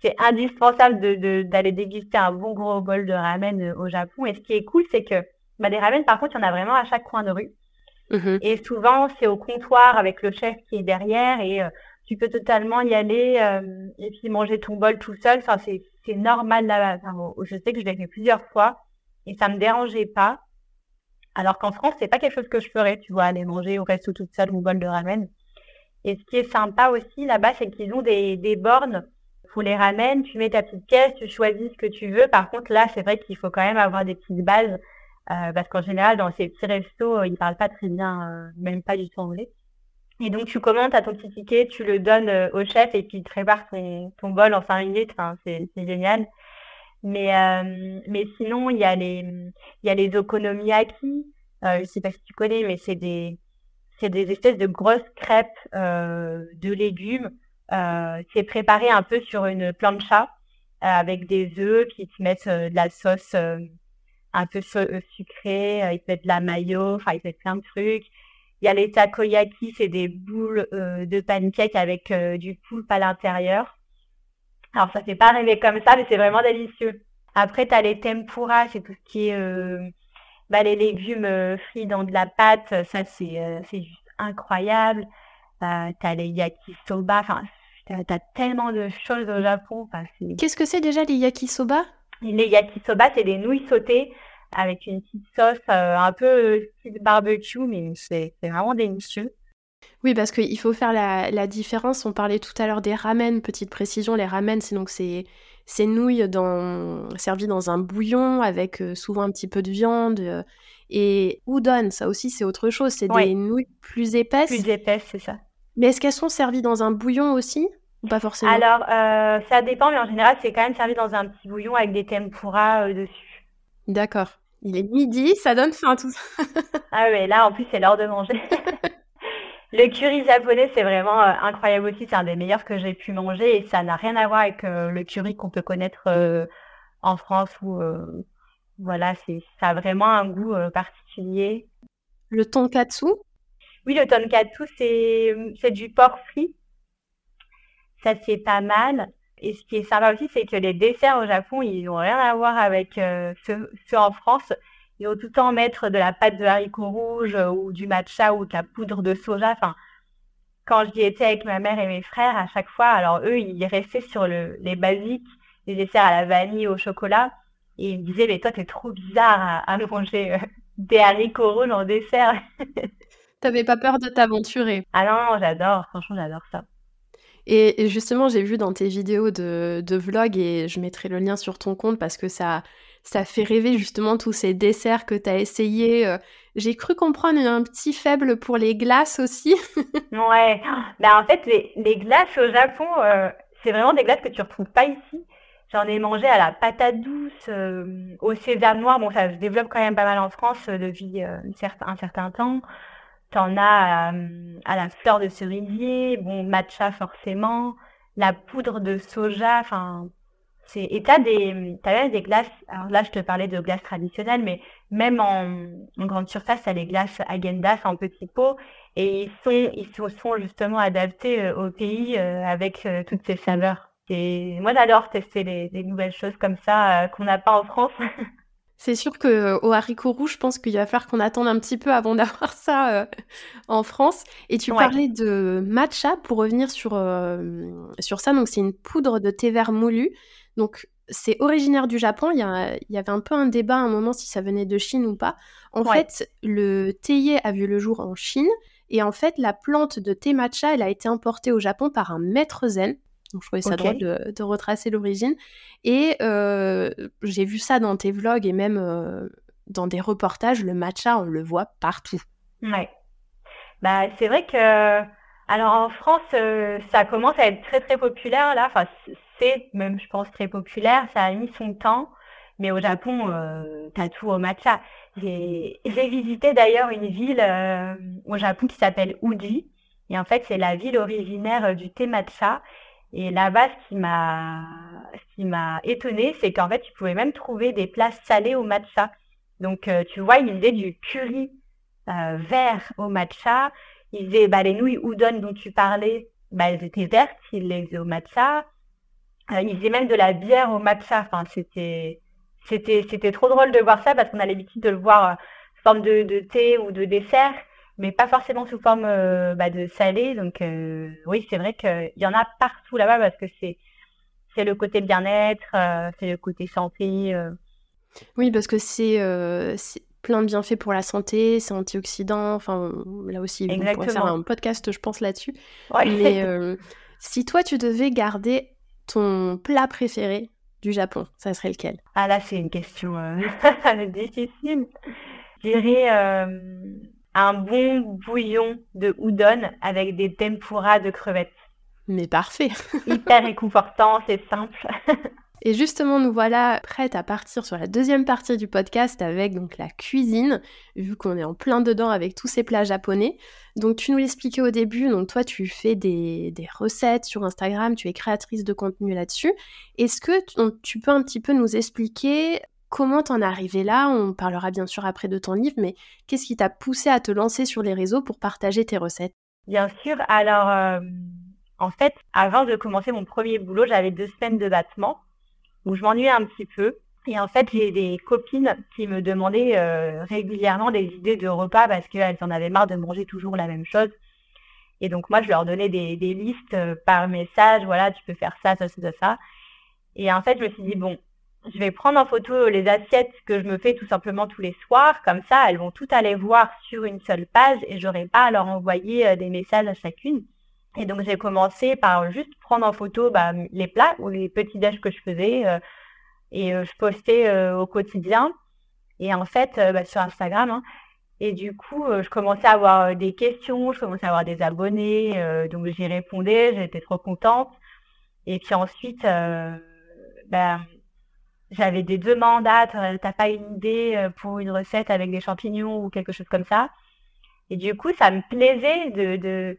c'est indispensable d'aller de, d'aller déguster un bon gros bol de ramen au Japon. Et ce qui est cool, c'est que bah, des ramen, par contre, il y en a vraiment à chaque coin de rue. Mmh et souvent, c'est au comptoir avec le chef qui est derrière et euh, tu peux totalement y aller euh, et puis manger ton bol tout seul. Enfin, c'est, normal là je sais que je l'ai fait plusieurs fois et ça me dérangeait pas. Alors qu'en France, c'est pas quelque chose que je ferais, tu vois, aller manger au resto toute seule mon bol de ramen. Et ce qui est sympa aussi là-bas, c'est qu'ils ont des, des bornes pour les ramen. Tu mets ta petite caisse, tu choisis ce que tu veux. Par contre, là, c'est vrai qu'il faut quand même avoir des petites bases euh, parce qu'en général, dans ces petits restos, euh, ils parlent pas très bien, euh, même pas du tout anglais. Et donc, tu commandes à ton petit ticket, tu le donnes au chef et puis il te prépare ton, bol en 5 minutes. Enfin, c'est génial. Mais, mais sinon, il y a les, il y a les okonomiyaki. Euh, je sais pas si tu connais, mais c'est des, c'est des espèces de grosses crêpes de légumes c'est préparé un peu sur une plancha avec des œufs qui te mettent de la sauce un peu sucrée, ils te mettent de la mayo, enfin ils te mettent plein de trucs. Il y a les takoyaki, c'est des boules de pancake avec du poulpe à l'intérieur. Alors ça fait pas rêver comme ça, mais c'est vraiment délicieux. Après, tu as les tempura, c'est tout ce qui est euh, bah, les légumes euh, frits dans de la pâte. Ça, c'est euh, juste incroyable. tu as les yakisoba. Enfin, tu as, tellement de choses au Japon. Qu'est-ce que c'est déjà les yakisoba? Les yakisoba, c'est des nouilles sautées avec une petite sauce un peu style barbecue, mais c'est vraiment délicieux. Oui, parce qu'il faut faire la, la, différence. On parlait tout à l'heure des ramen, petite précision. Les ramen, c'est donc ces nouilles dans, servies dans un bouillon avec euh, souvent un petit peu de viande. Euh, et udon, ça aussi, c'est autre chose. C'est des nouilles plus épaisses. Plus épaisses, c'est ça. Mais est-ce qu'elles sont servies dans un bouillon aussi? Ou pas forcément Alors, euh, ça dépend, mais en général, c'est quand même servi dans un petit bouillon avec des tempura dessus. D'accord. Il est midi, ça donne faim tout ça. ah ouais, là, en plus, c'est l'heure de manger. Le curry japonais, c'est vraiment euh, incroyable aussi. C'est un des meilleurs que j'ai pu manger et ça n'a rien à voir avec euh, le curry qu'on peut connaître euh, en France où voilà, c'est ça a vraiment un goût particulier. Le tonkatsu? Oui, le tonkatsu, c'est c'est du porc frit. Ça c'est pas mal. Et ce qui est sympa aussi, c'est que les desserts au Japon, ils n'ont rien à voir avec ceux en France. Ils vont tout le temps mettre de la pâte de haricots rouges euh, ou du matcha ou de la poudre de soja. Enfin, quand j'y étais avec ma mère et mes frères, à chaque fois, alors eux, ils restaient sur le, les basiques, les desserts à la vanille, au chocolat. Et ils me disaient, mais toi, t'es trop bizarre à, manger euh, des haricots rouges en dessert. T'avais pas peur de t'aventurer? Ah non, j'adore. Franchement, j'adore ça. Et justement, j'ai vu dans tes vidéos de, vlog, et je mettrai le lien sur ton compte parce que ça, ça fait rêver justement tous ces desserts que tu as essayés. Euh. J'ai cru comprendre un petit faible pour les glaces aussi. ouais, ben, en fait, les, glaces au Japon, euh, c'est vraiment des glaces que tu retrouves pas ici. J'en ai mangé à la patate douce, euh, au sésame noir. Bon, ça se développe quand même pas mal en France depuis un certain temps. T'en as à la fleur de cerisier, bon, matcha forcément, la poudre de soja, enfin, et t'as des, t'as des glaces. Alors là, je te parlais de glaces traditionnelles, mais même en, grande surface, t'as les glaces Agendas en petits pots, et ils sont, ils sont justement adaptés euh, au pays euh, avec euh, toutes ces saveurs. Et moi, j'adore tester des nouvelles choses comme ça qu'on n'a pas en France. C'est sûr que au haricot rouge, je pense qu'il va falloir qu'on attende un petit peu avant d'avoir ça en France. Et tu parlais de matcha pour revenir sur, sur ça. Donc c'est une poudre de thé vert moulu. Donc, c'est originaire du Japon. Il y, avait un peu un débat à un moment si ça venait de Chine ou pas. En fait, le théier a vu le jour en Chine. Et en fait, la plante de thé matcha, elle a été importée au Japon par un maître zen. Donc, je trouvais ça drôle de, retracer l'origine. Et euh, j'ai vu ça dans tes vlogs et même euh, dans des reportages. Le matcha, on le voit partout. Ouais. Bah, c'est vrai que. Alors en France, euh, ça commence à être très très populaire là. Enfin, c'est même, je pense, très populaire. Ça a mis son temps. Mais au Japon, t'as tout au matcha. J'ai visité d'ailleurs une ville au Japon qui s'appelle Uji. Et en fait, c'est la ville originaire du thé matcha. Et là-bas, ce qui m'a, ce qui m'a c'est qu'en fait, tu pouvais même trouver des plats salés au matcha. Donc, euh, tu vois, ils faisaient du curry vert au matcha. Ils faisaient bah, les nouilles udon dont tu parlais, bah, elles étaient vertes, ils les faisaient au matcha. Euh, il faisait même de la bière au matcha. Enfin, c'était, trop drôle de voir ça parce qu'on a l'habitude de le voir euh, sous forme de, de, thé ou de dessert, mais pas forcément sous forme euh, bah, de salé. Donc oui, c'est vrai qu'il y en a partout là-bas parce que c'est, c'est le côté bien-être, c'est le côté santé. Oui, parce que c'est, plein de bienfaits pour la santé, c'est antioxydant. Enfin, là aussi, on pourrait faire un podcast, je pense, là-dessus. Mais si toi, tu devais garder ton plat préféré du Japon, ça serait lequel? Ah là, c'est une question euh, difficile. Je dirais euh, un bon bouillon de udon avec des tempura de crevettes. Mais parfait Hyper réconfortant, c'est simple. Et justement, nous voilà prêtes à partir sur la deuxième partie du podcast avec donc la cuisine, vu qu'on est en plein dedans avec tous ces plats japonais. Donc tu nous l'expliquais au début, donc toi tu fais des, recettes sur Instagram, tu es créatrice de contenu là-dessus. Est-ce que tu peux un petit peu nous expliquer comment t'en es arrivé là? On parlera bien sûr après de ton livre, mais qu'est-ce qui t'a poussé à te lancer sur les réseaux pour partager tes recettes? Bien sûr, alors euh, en fait, avant de commencer mon premier boulot, j'avais deux semaines de battement où je m'ennuyais un petit peu. Et en fait, j'ai des copines qui me demandaient euh, régulièrement des idées de repas parce qu'elles en avaient marre de manger toujours la même chose. Et donc moi, je leur donnais des, listes euh, par message, voilà, tu peux faire ça, ça, ça, ça. Et en fait, je me suis dit, bon, je vais prendre en photo les assiettes que je me fais tout simplement tous les soirs. Comme ça, elles vont toutes aller voir sur une seule page et j'aurai pas à leur envoyer euh, des messages à chacune. Et donc j'ai commencé par juste prendre en photo bah, les plats ou les petits déj que je faisais euh, et euh, je postais euh, au quotidien et en fait bah, sur Instagram. Hein. et du coup, je commençais à avoir des questions, je commençais à avoir des abonnés, donc j'y répondais, j'étais trop contente. Et puis ensuite, bah, j'avais des demandes, ah, t'as pas une idée pour une recette avec des champignons ou quelque chose comme ça. Et du coup, ça me plaisait de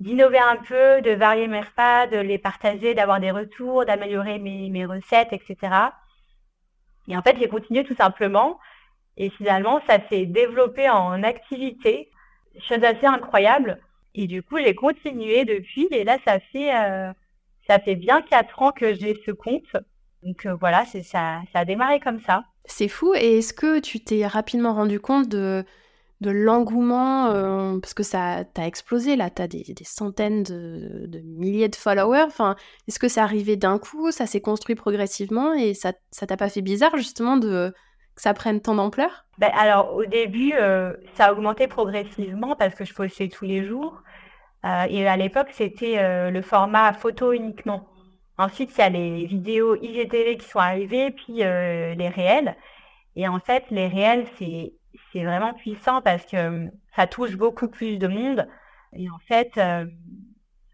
d'innover un peu, de varier mes repas, de les partager, d'avoir des retours, d'améliorer mes, mes, recettes, etc. Et en fait, j'ai continué tout simplement. Et finalement, ça s'est développé en activité, chose assez incroyable. Et du coup, j'ai continué depuis. Et là, ça fait, euh, ça fait bien quatre ans que j'ai ce compte. Donc euh, voilà, c'est ça, ça a démarré comme ça. C'est fou. Et est-ce que tu t'es rapidement rendu compte de de l'engouement, euh, parce que ça t'a explosé, là, tu as des, centaines de, milliers de followers. Enfin, Est-ce que c'est arrivé d'un coup, ça s'est construit progressivement et ça ça t'a pas fait bizarre justement de que ça prenne tant d'ampleur? Ben, Alors au début, euh, ça a augmenté progressivement parce que je postais tous les jours. Et à l'époque, c'était le format photo uniquement. Ensuite, il y a les vidéos IGTV qui sont arrivées, puis les réels. Et en fait, les réels, c'est vraiment puissant parce que euh, ça touche beaucoup plus de monde. Et en fait, euh,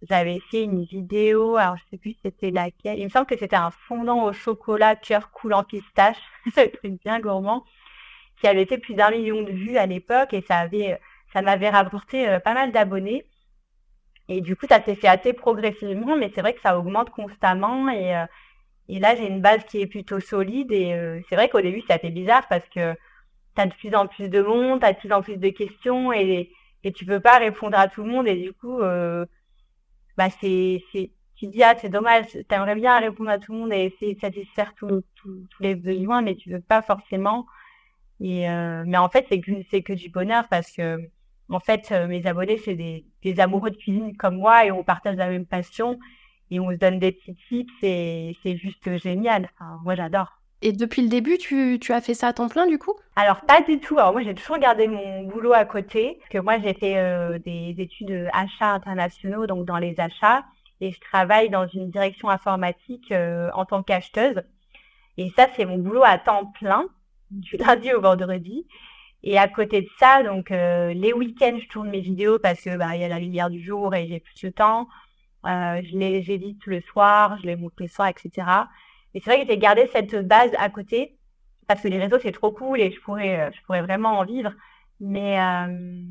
j'avais fait une vidéo, alors je sais plus c'était laquelle, il me semble que c'était un fondant au chocolat cœur coulant pistache, c'est bien gourmand, qui avait fait plus d'un million de vues à l'époque et ça avait, ça m'avait rapporté euh, pas mal d'abonnés. Et du coup, ça s'est fait assez progressivement, mais c'est vrai que ça augmente constamment. Et, et là, j'ai une base qui est plutôt solide. Et c'est vrai qu'au début, ça fait bizarre parce que t'as de plus en plus de monde, t'as de plus en plus de questions et, et tu peux pas répondre à tout le monde. Et du coup, euh, bah c'est, c'est, tu dis ah c'est dommage, t'aimerais bien répondre à tout le monde et essayer de satisfaire tous les besoins, mais tu veux pas forcément. Et euh, mais en fait c'est que c'est que du bonheur parce que en fait euh, mes abonnés c'est des, des amoureux de cuisine comme moi et on partage la même passion et on se donne des petits tips et c'est juste génial. Enfin, moi j'adore. Et depuis le début, tu, as fait ça à temps plein du coup? Alors pas du tout. Alors moi j'ai toujours gardé mon boulot à côté. Parce que moi j'ai fait euh, des études achats internationaux, donc dans les achats. Et je travaille dans une direction informatique euh, en tant qu'acheteuse. Et ça c'est mon boulot à temps plein, du lundi au vendredi. Et à côté de ça, donc euh, les week-ends, je tourne mes vidéos parce que bah il y a la lumière du jour et j'ai plus de temps. je les édite le soir, je les monte le soir, etc. Et c'est vrai que j'ai gardé cette base à côté parce que les réseaux c'est trop cool et je pourrais, euh, je pourrais vraiment en vivre. Mais euh,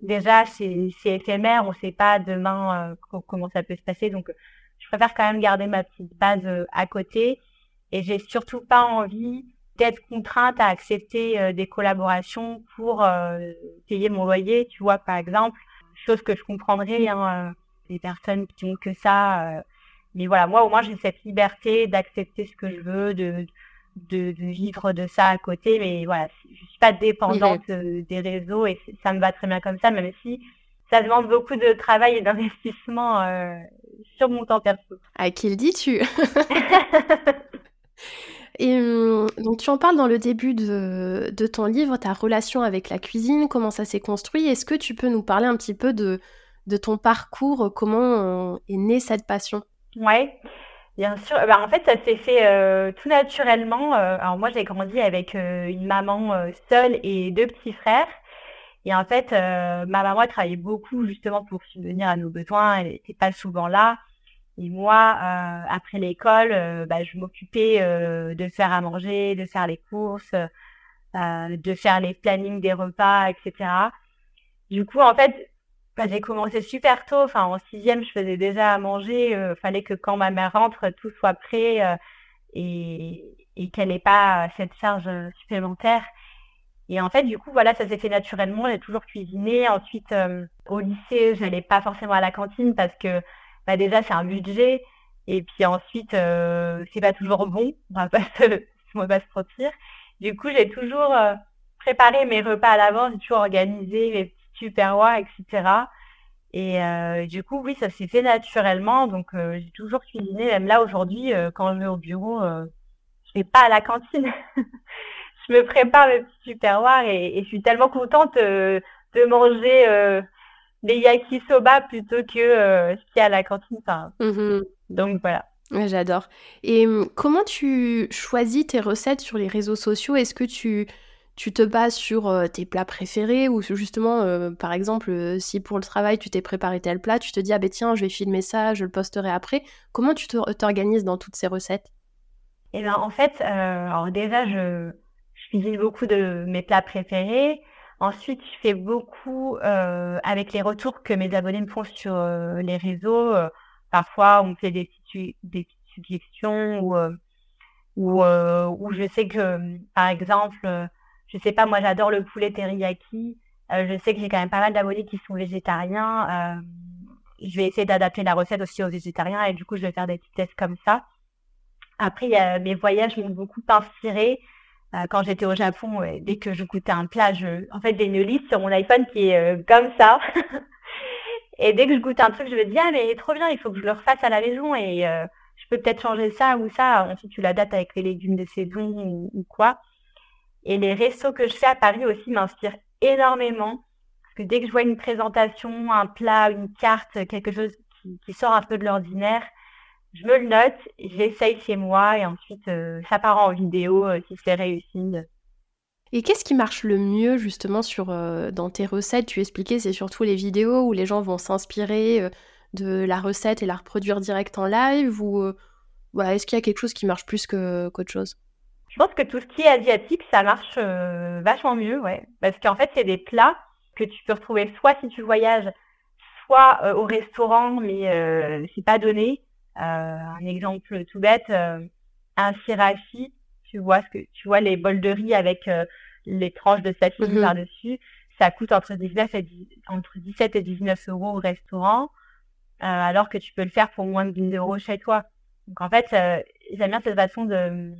déjà c'est éphémère, on ne sait pas demain euh, comment ça peut se passer. Donc je préfère quand même garder ma petite base à côté. Et j'ai surtout pas envie d'être contrainte à accepter des collaborations pour payer mon loyer, tu vois, par exemple. Chose que je comprendrais, hein, des personnes qui ont que ça mais voilà, moi au moins j'ai cette liberté d'accepter ce que je veux, de, de, vivre de ça à côté. Mais voilà, je suis pas dépendante euh, des réseaux et ça me va très bien comme ça, même si ça demande beaucoup de travail et d'investissement euh, sur mon temps perso. À qui le dis-tu? Et hum, donc tu en parles dans le début de, ton livre, ta relation avec la cuisine, comment ça s'est construit. Est-ce que tu peux nous parler un petit peu de, ton parcours, comment est née cette passion? Ouais, bien sûr. Ben, en fait, ça s'est fait euh, tout naturellement. Euh, alors moi, j'ai grandi avec euh, une maman seule et deux petits frères. Et en fait, ma maman travaillait beaucoup justement pour subvenir à nos besoins. Elle n'était pas souvent là. Et moi, euh, après l'école, euh, bah, je m'occupais euh, de faire à manger, de faire les courses, de faire les plannings des repas, etc. Du coup, en fait, bah, j'ai commencé super tôt. Enfin, en sixième, je faisais déjà à manger. Il fallait que quand ma mère rentre, tout soit prêt et, et qu'elle n'ait pas cette charge supplémentaire. Et en fait, du coup, voilà, ça s'est fait naturellement. J'ai toujours cuisiné. Ensuite, au lycée, je n'allais pas forcément à la cantine parce que bah déjà c'est un budget et puis ensuite euh, c'est pas toujours bon, on va pas se, on va pas se mentir. Du coup j'ai toujours euh, préparé mes repas à l'avance, j'ai toujours organisé mes petits tupperwares, etc. Et euh, du coup oui ça s'est fait naturellement, donc euh, j'ai toujours cuisiné. Même là aujourd'hui quand je vais au bureau, je vais pas à la cantine. je me prépare mes petits tupperwares et, et je suis tellement contente de manger les yakisoba plutôt que euh, ce qu'il y a à la cantine. Mmh donc voilà. J'adore. Et hum, comment tu choisis tes recettes sur les réseaux sociaux? Est-ce que tu, tu te bases sur euh, tes plats préférés ou justement, euh, par exemple, si pour le travail tu t'es préparé tel plat, tu te dis ah ben tiens, je vais filmer ça, je le posterai après. Comment tu t'organises dans toutes ces recettes? Eh ben en fait, alors déjà je, je cuisine beaucoup de mes plats préférés. Ensuite, je fais beaucoup euh, avec les retours que mes abonnés me font sur euh, les réseaux. Euh, parfois, on me fait des petites, suggestions ou, ou, je sais que, par exemple, je sais pas, moi j'adore le poulet teriyaki. je sais que j'ai quand même pas mal d'abonnés qui sont végétariens. je vais essayer d'adapter la recette aussi aux végétariens et du coup, je vais faire des petits tests comme ça. Après, mes voyages m'ont beaucoup inspiré. Euh, quand j'étais au Japon, dès que je goûtais un plat, je, en fait, j'ai une liste sur mon iPhone qui est euh, comme ça. et dès que je goûte un truc, je me dis ah mais trop bien, il faut que je le refasse à la maison et euh, je peux peut-être changer ça ou ça. Ensuite, tu l'adaptes avec les légumes de saison ou, quoi. Et les restos que je fais à Paris aussi m'inspirent énormément parce que dès que je vois une présentation, un plat, une carte, quelque chose qui sort un peu de l'ordinaire, je me le note, j'essaye chez moi et ensuite euh, ça part en vidéo euh, si c'est réussi. Et qu'est-ce qui marche le mieux justement sur, euh, dans tes recettes? Tu expliquais, c'est surtout les vidéos où les gens vont s'inspirer de la recette et la reproduire direct en live ou voilà, est-ce qu'il y a quelque chose qui marche plus qu'autre chose? Je pense que tout ce qui est asiatique, ça marche vachement mieux, ouais. Parce qu'en fait, c'est des plats que tu peux retrouver soit si tu voyages, soit au restaurant, mais c'est pas donné. Euh, un exemple tout bête, euh, un srirachi, tu vois ce que tu vois les bols de riz avec euh, les tranches de sashimi mhm. par-dessus, ça coûte entre 19 et entre 17 et 19 euros au restaurant, alors que tu peux le faire pour moins de 10 euros chez toi. Donc en fait, j'aime bien cette façon de,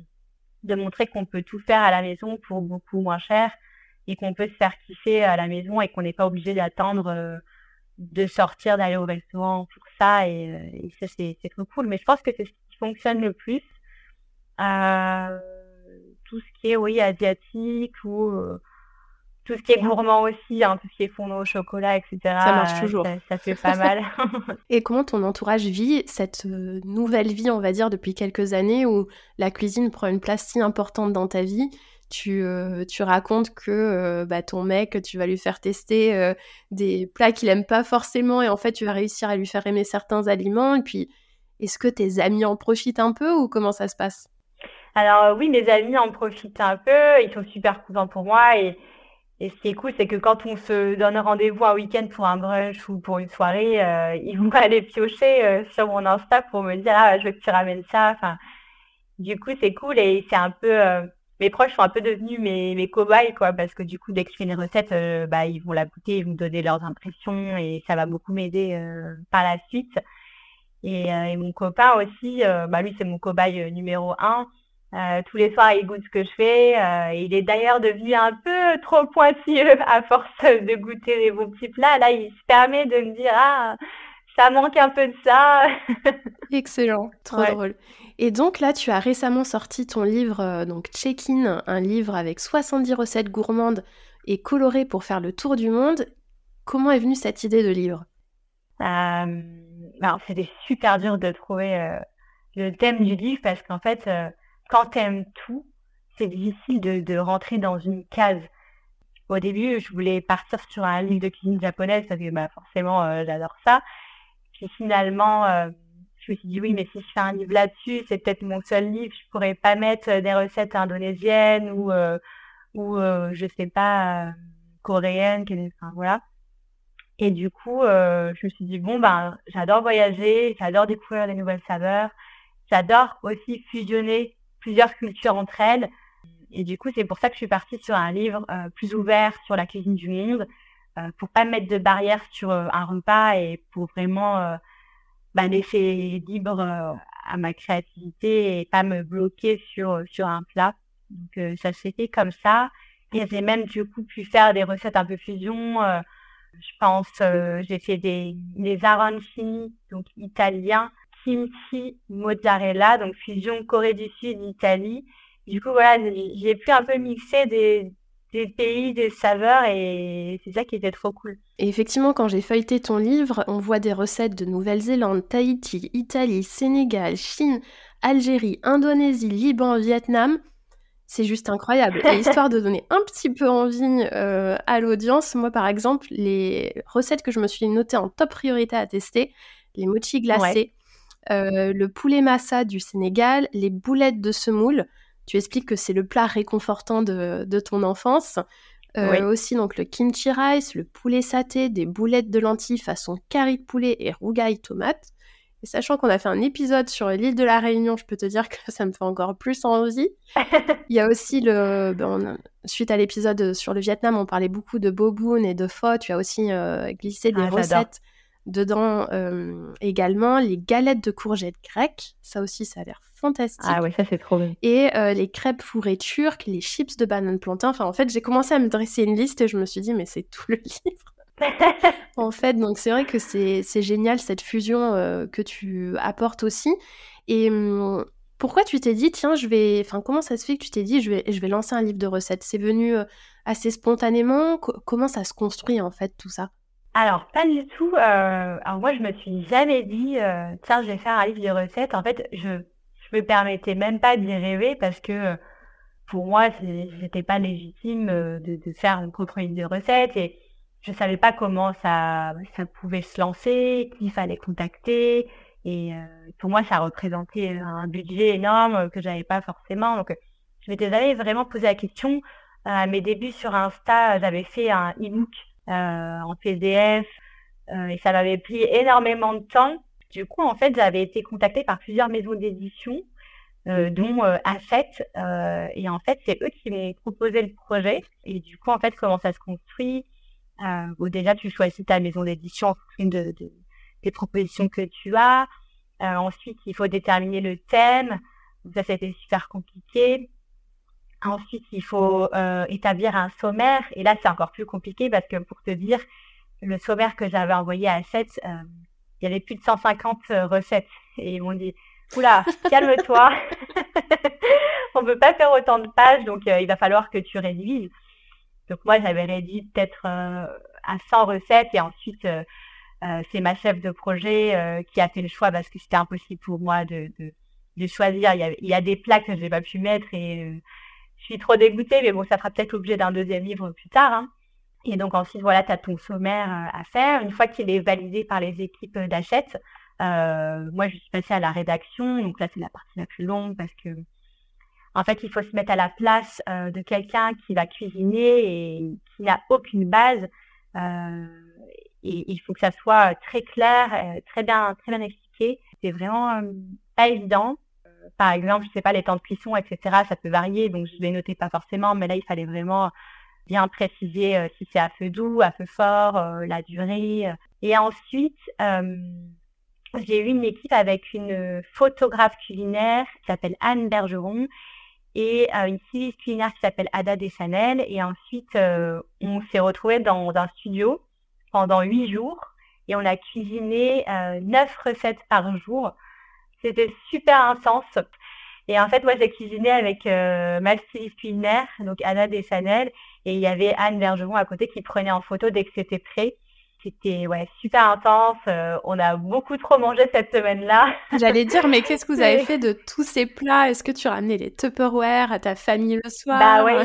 de montrer qu'on peut tout faire à la maison pour beaucoup moins cher et qu'on peut se faire kiffer à la maison et qu'on n'est pas obligé d'attendre de sortir, d'aller au restaurant pour ça. Et, euh, ça, c'est trop cool. Mais je pense que c'est ce qui fonctionne le plus. Euh, tout ce qui est, oui, asiatique ou euh, tout ce qui est gourmand aussi, hein, tout ce qui est fondant au chocolat, etc. Ça marche toujours. Ça, fait pas mal. et comment ton entourage vit cette nouvelle vie, on va dire, depuis quelques années où la cuisine prend une place si importante dans ta vie tu, euh, tu racontes que euh, bah, ton mec, tu vas lui faire tester euh, des plats qu'il aime pas forcément et en fait tu vas réussir à lui faire aimer certains aliments. Et puis, est-ce que tes amis en profitent un peu ou comment ça se passe? Alors oui, mes amis en profitent un peu, ils sont super contents pour moi et, et ce qui est cool, c'est que quand on se donne rendez-vous un week-end pour un brunch ou pour une soirée, ils vont aller piocher sur mon Insta pour me dire ah je veux que tu ramènes ça. Enfin, du coup c'est cool et c'est un peu mes proches sont un peu devenus mes, mes cobayes, quoi, parce que du coup, dès que je fais une recette, euh, bah, ils vont la goûter, ils vont me donner leurs impressions et ça va beaucoup m'aider euh, par la suite. Et, euh, et, mon copain aussi, bah, lui, c'est mon cobaye numéro un. tous les soirs, il goûte ce que je fais. il est d'ailleurs devenu un peu trop pointilleux à force de goûter les bons petits plats. Là, il se permet de me dire, ah, ça manque un peu de ça. Excellent, trop drôle. Et donc là, tu as récemment sorti ton livre, euh, donc Check-in, un livre avec 70 recettes gourmandes et colorées pour faire le tour du monde. Comment est venue cette idée de livre? Euh, C'était super dur de trouver euh, le thème du livre parce qu'en fait, quand tu aimes tout, c'est difficile de, de, rentrer dans une case. Au début, je voulais partir sur un livre de cuisine japonaise parce que bah, forcément, j'adore ça. Puis finalement, je me suis dit oui, mais si je fais un livre là-dessus, c'est peut-être mon seul livre. Je pourrais pas mettre des recettes indonésiennes ou ou je sais pas coréennes, enfin voilà. Et du coup, je me suis dit bon ben j'adore voyager, j'adore découvrir des nouvelles saveurs, j'adore aussi fusionner plusieurs cultures entre elles. Et du coup, c'est pour ça que je suis partie sur un livre plus ouvert sur la cuisine du monde, euh, pour pas mettre de barrière sur un repas et pour vraiment bah, laisser libre euh, à ma créativité et pas me bloquer sur, euh, sur un plat. Donc euh, ça s'est fait comme ça. Et j'ai même du coup pu faire des recettes un peu fusion. je pense, j'ai fait des, des arancini, donc italiens, kimchi, mozzarella, donc fusion Corée du Sud, Italie. Du coup, voilà, j'ai pu un peu mixer des, des pays, des saveurs, et c'est ça qui était trop cool. Et effectivement, quand j'ai feuilleté ton livre, on voit des recettes de Nouvelle-Zélande, Tahiti, Italie, Sénégal, Chine, Algérie, Indonésie, Liban, Vietnam. C'est juste incroyable. Et histoire de donner un petit peu envie euh, à l'audience, moi par exemple, les recettes que je me suis notées en top priorité à tester, les mochis glacés, euh, le poulet massa du Sénégal, les boulettes de semoule, tu expliques que c'est le plat réconfortant de, ton enfance. Euh, aussi donc le kimchi rice, le poulet saté, des boulettes de lentilles façon curry de poulet et rougaille tomate. Et sachant qu'on a fait un épisode sur l'île de la Réunion, je peux te dire que ça me fait encore plus envie. Il y a aussi le, ben, suite à l'épisode sur le Vietnam, on parlait beaucoup de boboon et de pho. Tu as aussi euh, glissé des ah, recettes dedans euh, également, les galettes de courgettes grecques. Ça aussi, ça a l'air fantastique. Ah ouais, ça c'est trop bien. Et euh, les crêpes fourrées turques, les chips de banane plantain. Enfin, en fait, j'ai commencé à me dresser une liste et je me suis dit, mais c'est tout le livre. en fait, donc c'est vrai que c'est génial cette fusion euh, que tu apportes aussi. Et hum, pourquoi tu t'es dit, tiens, je vais. Enfin, comment ça se fait que tu t'es dit, je vais, je vais lancer un livre de recettes? C'est venu assez spontanément? Comment ça se construit en fait tout ça? Alors, pas du tout. alors moi, je me suis jamais dit, tiens, je vais faire un livre de recettes. En fait, je me permettais même pas d'y rêver parce que pour moi, j'étais pas légitime euh, de, de, faire une propre ligne de recettes et je savais pas comment ça, ça pouvait se lancer, qui fallait contacter. Et euh, pour moi, ça représentait un budget énorme que j'avais pas forcément. Donc, je m'étais jamais vraiment posé la question. À mes débuts sur Insta, j'avais fait un e-book euh, en PDF et ça m'avait pris énormément de temps. Du coup, en fait, j'avais été contactée par plusieurs maisons d'édition, euh, dont euh, A7. Euh, et en fait, c'est eux qui m'ont proposé le projet. Et du coup, en fait, comment ça se construit Déjà, tu choisis ta maison d'édition en fonction de, des propositions que tu as. ensuite, il faut déterminer le thème. Ça, c'était super compliqué. Ensuite, il faut établir un sommaire. Et là, c'est encore plus compliqué parce que pour te dire, le sommaire que j'avais envoyé à A7, il y avait plus de 150 euh, recettes. Et ils m'ont dit, oula, calme-toi. On ne peut pas faire autant de pages, donc euh, il va falloir que tu rédiges. Donc moi, j'avais rédigé peut-être euh, à 100 recettes et ensuite, c'est ma chef de projet qui a fait le choix parce que c'était impossible pour moi de, de, choisir. Il y, a, des plats que je n'ai pas pu mettre et je suis trop dégoûtée, mais bon, ça fera peut-être l'objet d'un deuxième livre plus tard. Hein. Et donc ensuite, voilà, tu as ton sommaire euh, à faire. Une fois qu'il est validé par les équipes d'achète, euh, moi, je suis passée à la rédaction. Donc là, c'est la partie la plus longue parce que, en fait, il faut se mettre à la place euh, de quelqu'un qui va cuisiner et qui n'a aucune base. et il faut que ça soit très clair, très bien, très bien expliqué. C'est vraiment pas évident. Par exemple, je sais pas, les temps de cuisson, etc., ça peut varier, donc je les notais pas forcément, mais là, il fallait vraiment bien préciser euh, si c'est à feu doux, à feu fort, euh, la durée. Euh. Et ensuite, j'ai eu une équipe avec une photographe culinaire qui s'appelle Anne Bergeron et une styliste culinaire qui s'appelle Ada Desanel. Et ensuite, on s'est retrouvés dans un studio pendant huit jours et on a cuisiné neuf recettes par jour. C'était super intense. Et en fait, moi, j'ai cuisiné avec ma styliste culinaire, donc Ada Desanel, et il y avait Anne Bergeron à côté qui prenait en photo dès que c'était prêt. C'était ouais, super intense. Euh, on a beaucoup trop mangé cette semaine-là. J'allais dire, mais qu'est-ce que vous avez fait de tous ces plats? Est-ce que tu ramenais les Tupperware à ta famille le soir Bah ouais.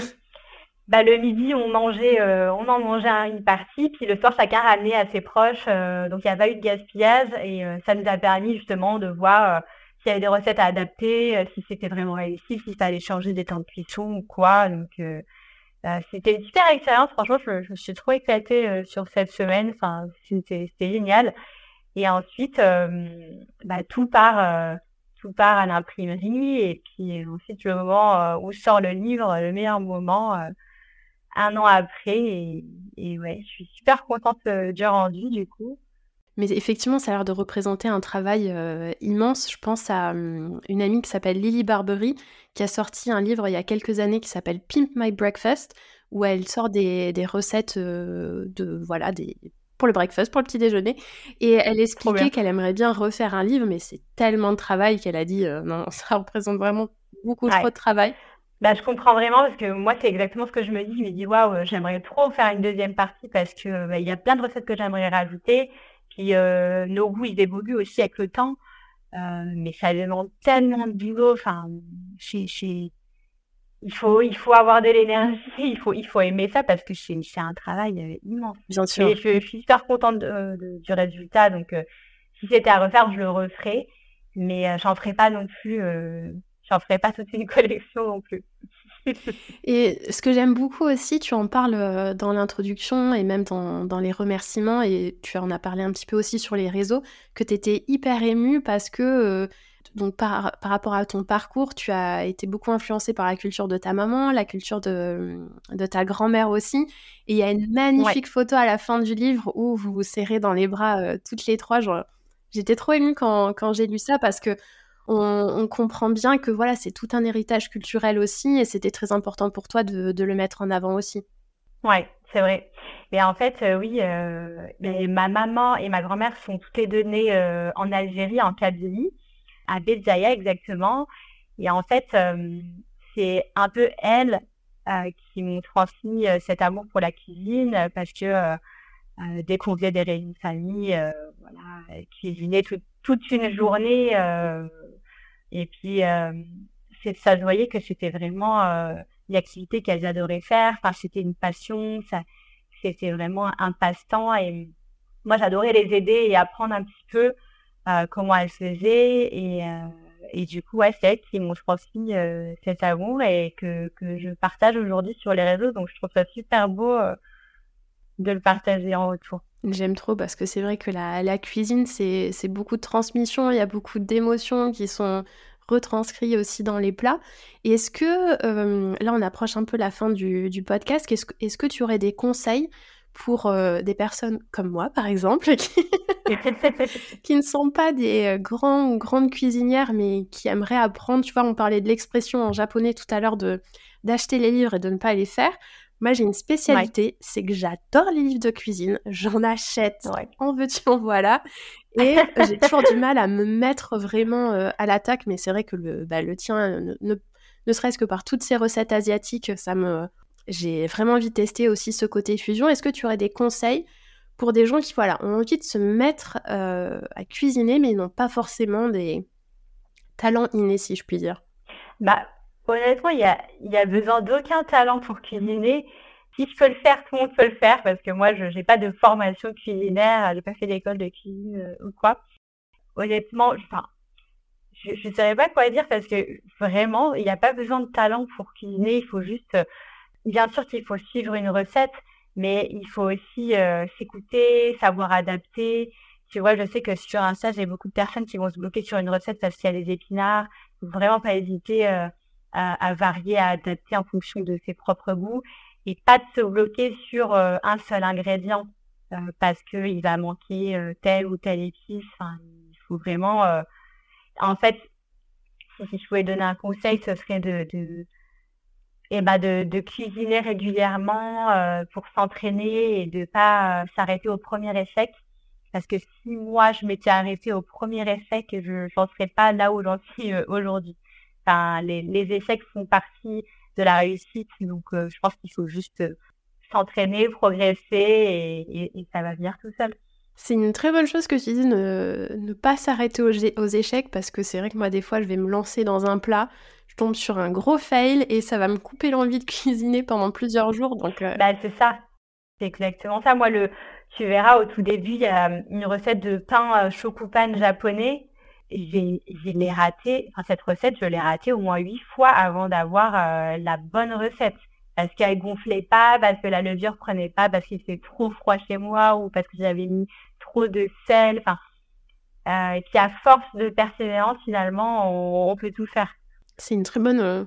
Bah, le midi, on mangeait, euh, on en mangeait une partie, puis le soir, chacun ramenait à ses proches. Euh, donc, il n'y a pas eu de gaspillage et euh, ça nous a permis justement de voir s'il y avait des recettes à adapter, si c'était vraiment réussi, s'il fallait changer des temps de cuisson ou quoi. Donc, bah, c'était une super expérience. Franchement, je, je suis trop éclatée sur cette semaine. Enfin, c'était génial. Et ensuite, bah, tout part tout part à l'imprimerie et puis ensuite le moment où sort le livre, le meilleur moment, un an après. Et, ouais, je suis super contente euh, du rendu du coup. Mais effectivement, ça a l'air de représenter un travail euh, immense. Je pense à hum, une amie qui s'appelle Lily Barbery, qui a sorti un livre il y a quelques années qui s'appelle Pimp My Breakfast, où elle sort des, recettes euh, de voilà des pour le breakfast, pour le petit déjeuner. Et elle expliquait qu'elle aimerait bien refaire un livre, mais c'est tellement de travail qu'elle a dit non, ça représente vraiment beaucoup trop de travail. Bah, je comprends vraiment parce que moi, c'est exactement ce que je me dis. Je me dis, waouh, j'aimerais trop faire une deuxième partie parce que bah, il y a plein de recettes que j'aimerais rajouter. Puis euh, nos goûts, ils évoluent aussi avec le temps. Euh, mais ça demande tellement de boulot. Enfin, chez, chez... il faut, il faut avoir de l'énergie. Il faut, il faut aimer ça parce que c'est, c'est un travail euh, immense. Bien sûr. Et je, suis super contente de, du résultat. Donc, si c'était à refaire, je le referais. Mais j'en ferai pas non plus j'en ferai pas toute une collection non plus. et ce que j'aime beaucoup aussi, tu en parles euh, dans l'introduction et même dans, dans, les remerciements, et tu en as parlé un petit peu aussi sur les réseaux, que tu étais hyper émue parce que, euh, donc par, par, rapport à ton parcours, tu as été beaucoup influencée par la culture de ta maman, la culture de, de ta grand-mère aussi. Et il y a une magnifique photo à la fin du livre où vous vous serrez dans les bras euh, toutes les trois. J'étais trop émue quand, quand j'ai lu ça parce que on, comprend bien que voilà, c'est tout un héritage culturel aussi, et c'était très important pour toi de, le mettre en avant aussi. Ouais, c'est vrai. Mais en fait, euh, oui, euh, ma maman et ma grand-mère sont toutes deux nées euh, en Algérie, en Kabylie, à Béjaïa exactement. Et en fait, c'est un peu elles qui m'ont transmis cet amour pour la cuisine, parce que dès qu'on faisait des réunions de famille, voilà, cuisiner toute une journée et puis, euh, ça se voyait que c'était vraiment euh, une activité qu'elles adoraient faire. Enfin, c'était une passion, ça, c'était vraiment un passe-temps. Et moi, j'adorais les aider et apprendre un petit peu euh, comment elles faisaient. Et, euh, et du coup, ouais, c'est elles qui m'ont transmis euh, cet amour et que, que je partage aujourd'hui sur les réseaux. Donc, je trouve ça super beau euh, de le partager en retour. J'aime trop parce que c'est vrai que la, la cuisine, c'est beaucoup de transmission, il y a beaucoup d'émotions qui sont retranscrites aussi dans les plats. Est-ce que, euh, là on approche un peu la fin du, du podcast, est-ce que, est que tu aurais des conseils pour euh, des personnes comme moi, par exemple, qui, qui ne sont pas des euh, grands ou grandes cuisinières, mais qui aimeraient apprendre, tu vois, on parlait de l'expression en japonais tout à l'heure de d'acheter les livres et de ne pas les faire. Moi, j'ai une spécialité, c'est que j'adore les livres de cuisine. J'en achète en veux-tu, en voilà. Et j'ai toujours du mal à me mettre vraiment euh, à l'attaque, mais c'est vrai que le, bah, le tien, ne, ne, serait-ce que par toutes ces recettes asiatiques, ça me, j'ai vraiment envie de tester aussi ce côté fusion. Est-ce que tu aurais des conseils pour des gens qui voilà, ont envie de se mettre euh, à cuisiner, mais n'ont pas forcément des talents innés, si je puis dire? Bah, Honnêtement, il y a, y a besoin d'aucun talent pour cuisiner. Si je peux le faire, tout le monde peut le faire parce que moi, je n'ai pas de formation culinaire, j'ai pas fait d'école de cuisine euh, ou quoi. Honnêtement, enfin, je ne savais pas quoi dire parce que vraiment, il n'y a pas besoin de talent pour cuisiner. Il faut juste, euh, bien sûr qu'il faut suivre une recette, mais il faut aussi euh, s'écouter, savoir adapter. Tu vois, je sais que sur Insta, j'ai beaucoup de personnes qui vont se bloquer sur une recette parce qu'il y a des épinards. Faut vraiment pas hésiter à, varier, à adapter en fonction de ses propres goûts et pas de se bloquer sur euh, un seul ingrédient euh, parce qu'il va manquer euh, telle ou telle épice. Il faut vraiment... en fait, si je pouvais donner un conseil, ce serait de, de, eh ben de, de cuisiner régulièrement pour s'entraîner et de pas s'arrêter au premier échec. Parce que si moi, je m'étais arrêtée au premier échec, je n'en serais pas là où j'en suis aujourd'hui les, échecs font partie de la réussite. Donc, euh, je pense qu'il faut juste euh, s'entraîner, progresser et, ça va venir tout seul. C'est une très bonne chose que tu dis, ne, ne pas s'arrêter aux, échecs, parce que c'est vrai que moi, des fois, je vais me lancer dans un plat, je tombe sur un gros fail et ça va me couper l'envie de cuisiner pendant plusieurs jours. Donc, bah, c'est ça. C'est exactement ça. Moi, le, tu verras au tout début, il y a une recette de pain chokupan japonais. J'ai, l'ai raté, enfin, cette recette, je l'ai ratée au moins huit fois avant d'avoir la bonne recette parce qu'elle gonflait pas, parce que la levure prenait pas, parce qu'il fait trop froid chez moi ou parce que j'avais mis trop de sel. Enfin, euh, et puis à force de persévérance, finalement, on, peut tout faire. C'est une très bonne, euh,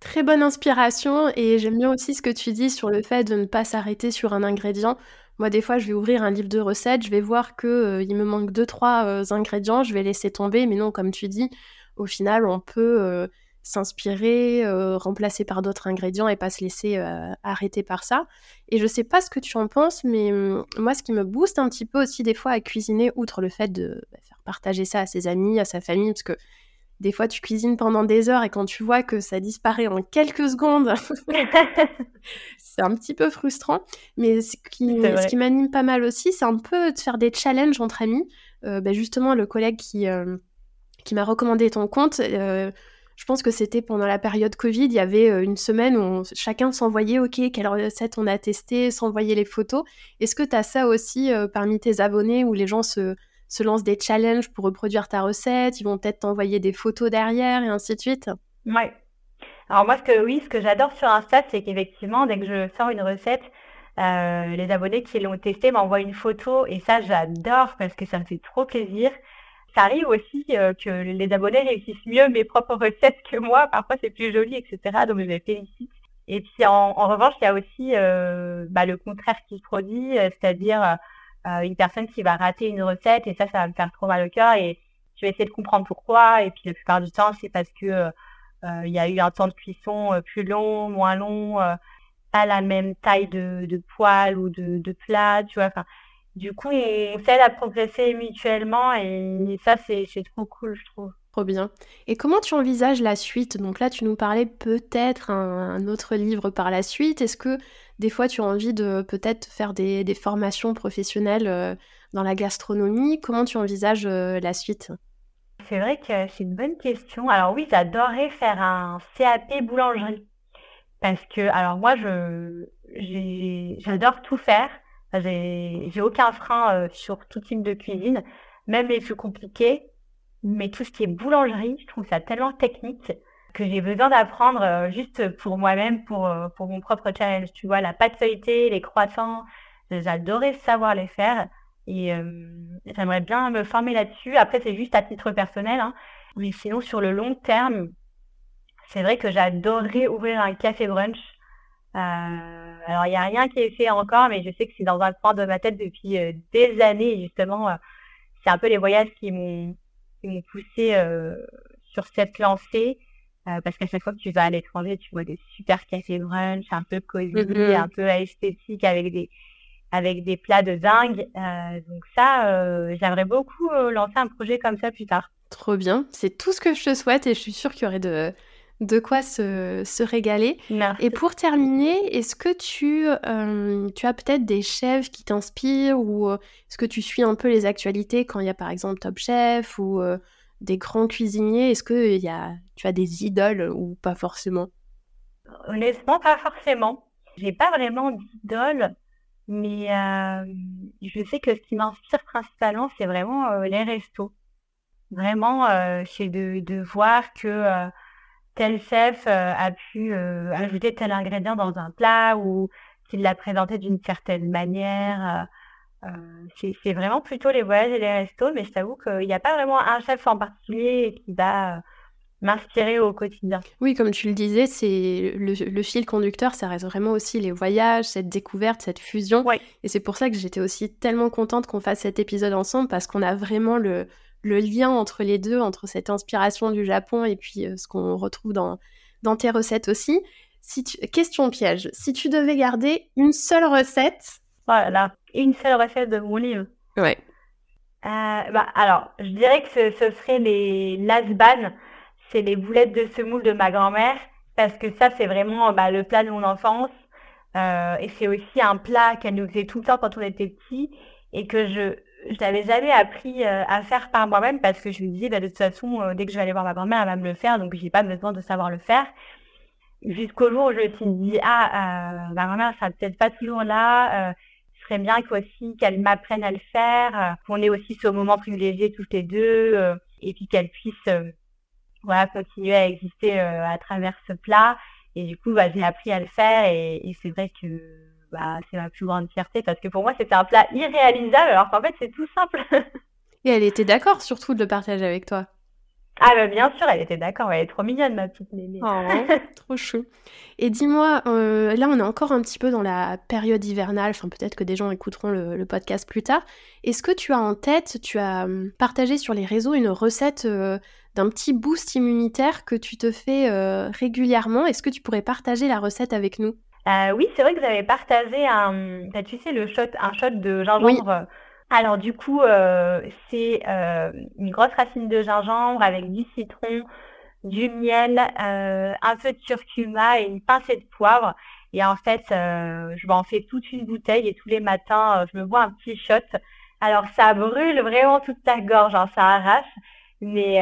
très bonne inspiration et j'aime bien aussi ce que tu dis sur le fait de ne pas s'arrêter sur un ingrédient. Moi, des fois, je vais ouvrir un livre de recettes, je vais voir que euh, il me manque deux trois ingrédients, je vais laisser tomber. Mais non, comme tu dis, au final, on peut s'inspirer, euh, remplacer par d'autres ingrédients et pas se laisser euh, arrêter par ça. Et je sais pas ce que tu en penses, mais moi, ce qui me booste un petit peu aussi des fois à cuisiner, outre le fait de bah, faire partager ça à ses amis, à sa famille, parce que des fois, tu cuisines pendant des heures et quand tu vois que ça disparaît en quelques secondes, c'est un petit peu frustrant. Mais ce qui, ce qui m'anime pas mal aussi, c'est un peu de faire des challenges entre amis. Euh, bah, justement, le collègue qui, qui m'a recommandé ton compte, je pense que c'était pendant la période Covid, il y avait euh, une semaine où chacun s'envoyait, OK, quelle recette on a testé, s'envoyait les photos. Est-ce que tu as ça aussi euh, parmi tes abonnés où les gens se, se lancent des challenges pour reproduire ta recette, ils vont peut-être t'envoyer des photos derrière et ainsi de suite? Ouais. Alors moi, ce que oui, ce que j'adore sur Insta, c'est qu'effectivement, dès que je sors une recette, euh, les abonnés qui l'ont testé m'envoient une photo et ça, j'adore parce que ça me fait trop plaisir ça arrive aussi euh, que les abonnés réussissent mieux mes propres recettes que moi. Parfois, c'est plus joli, etc. Donc, je les félicite. Et puis, en, revanche, il y a aussi euh, bah, le contraire qui se produit, c'est-à-dire une personne qui va rater une recette et ça, ça va me faire trop mal au cœur et je vais essayer de comprendre pourquoi. Et puis, la plupart du temps, c'est parce que il y a eu un temps de cuisson plus long, moins long, pas la même taille de, de ou de, de plat, tu vois. Enfin, du coup, on s'aide à progresser mutuellement et ça, c'est trop cool, je trouve. Trop bien. Et comment tu envisages la suite? Donc là, tu nous parlais peut-être un, autre livre par la suite. Est-ce que des fois, tu as envie de peut-être faire des, formations professionnelles euh, dans la gastronomie? Comment tu envisages euh, la suite? C'est vrai que c'est une bonne question. Alors oui, j'adorerais faire un CAP boulangerie. Parce que, alors moi, je j'adore tout faire. J'ai aucun frein euh, sur tout type de cuisine, même les plus compliqués. Mais tout ce qui est boulangerie, je trouve ça tellement technique que j'ai besoin d'apprendre euh, juste pour moi-même, pour, euh, pour mon propre challenge. Tu vois, la pâte feuilletée, les croissants, j'adorais savoir les faire. Et j'aimerais bien me former là-dessus. Après, c'est juste à titre personnel. Hein. Mais sinon, sur le long terme, c'est vrai que j'adorerais ouvrir un café brunch euh, alors, il n'y a rien qui est fait encore, mais je sais que c'est dans un coin de ma tête depuis euh, des années. justement, euh, c'est un peu les voyages qui m'ont poussé sur cette lancée. parce qu'à chaque fois que tu vas à l'étranger, tu vois des super cafés brunch, un peu cosy, mm-hmm. un peu esthétique, avec des, avec des plats de dingue. donc ça, j'aimerais beaucoup lancer un projet comme ça plus tard. Trop bien. C'est tout ce que je te souhaite et je suis sûre qu'il y aurait de, de quoi se, régaler. Et pour terminer, est-ce que tu, euh, tu as peut-être des chefs qui t'inspirent ou euh, est-ce que tu suis un peu les actualités quand il y a par exemple Top Chef ou euh, des grands cuisiniers? Est-ce que y a, tu as des idoles ou pas forcément? Honnêtement, pas forcément. J'ai pas vraiment d'idoles, mais je sais que ce qui m'inspire principalement, c'est vraiment les restos. Vraiment, c'est de, de, voir que tel chef euh, a pu euh, ajouter tel ingrédient dans un plat ou qu'il l'a présenté d'une certaine manière. Euh, c'est vraiment plutôt les voyages et les restos, mais je t'avoue qu'il n'y a pas vraiment un chef en particulier qui va m'inspirer au quotidien. Oui, comme tu le disais, c'est le, fil conducteur, ça reste vraiment aussi les voyages, cette découverte, cette fusion. Et c'est pour ça que j'étais aussi tellement contente qu'on fasse cet épisode ensemble parce qu'on a vraiment le, le lien entre les deux, entre cette inspiration du Japon et puis euh, ce qu'on retrouve dans, dans tes recettes aussi. Si Question piège, si tu devais garder une seule recette... Voilà, une seule recette de mon livre. Ouais. Euh, bah, alors, je dirais que ce, serait les lasban, c'est les boulettes de semoule de ma grand-mère, parce que ça, c'est vraiment bah, le plat de mon enfance. Euh, et c'est aussi un plat qu'elle nous faisait tout le temps quand on était petits et que je n'avais jamais appris à faire par moi-même parce que je me disais, bah, de toute façon, dès que je vais aller voir ma grand-mère, elle va me le faire, donc j'ai pas besoin de savoir le faire. Jusqu'au jour où je me suis dit, ah, ma grand-mère sera peut-être pas toujours là, ce serait bien aussi qu'elle m'apprenne à le faire, qu'on ait aussi ce moment privilégié toutes les deux, et puis qu'elle puisse voilà, continuer à exister à travers ce plat. Et du coup, bah, j'ai appris à le faire et, et c'est vrai que bah, c'est ma plus grande fierté parce que pour moi, c'était un plat irréalisable alors qu'en fait, c'est tout simple. et elle était d'accord surtout de le partager avec toi. Ah bah bien sûr, elle était d'accord, elle est trop mignonne ma petite mémé. Oh, trop chou. Et dis-moi, euh, là on est encore un petit peu dans la période hivernale, enfin peut-être que des gens écouteront le, podcast plus tard. Est-ce que tu as en tête, tu as hum, partagé sur les réseaux une recette euh, d'un petit boost immunitaire que tu te fais euh, régulièrement? Est-ce que tu pourrais partager la recette avec nous? Oui, c'est vrai que avez partagé un, bah, tu sais, le shot, un shot de gingembre. Alors du coup, euh, c'est euh, une grosse racine de gingembre avec du citron, du miel, euh, un peu de curcuma et une pincée de poivre. Et en fait, je m'en fais toute une bouteille et tous les matins, je me bois un petit shot. Alors ça brûle vraiment toute ta gorge, hein, ça arrache. Mais,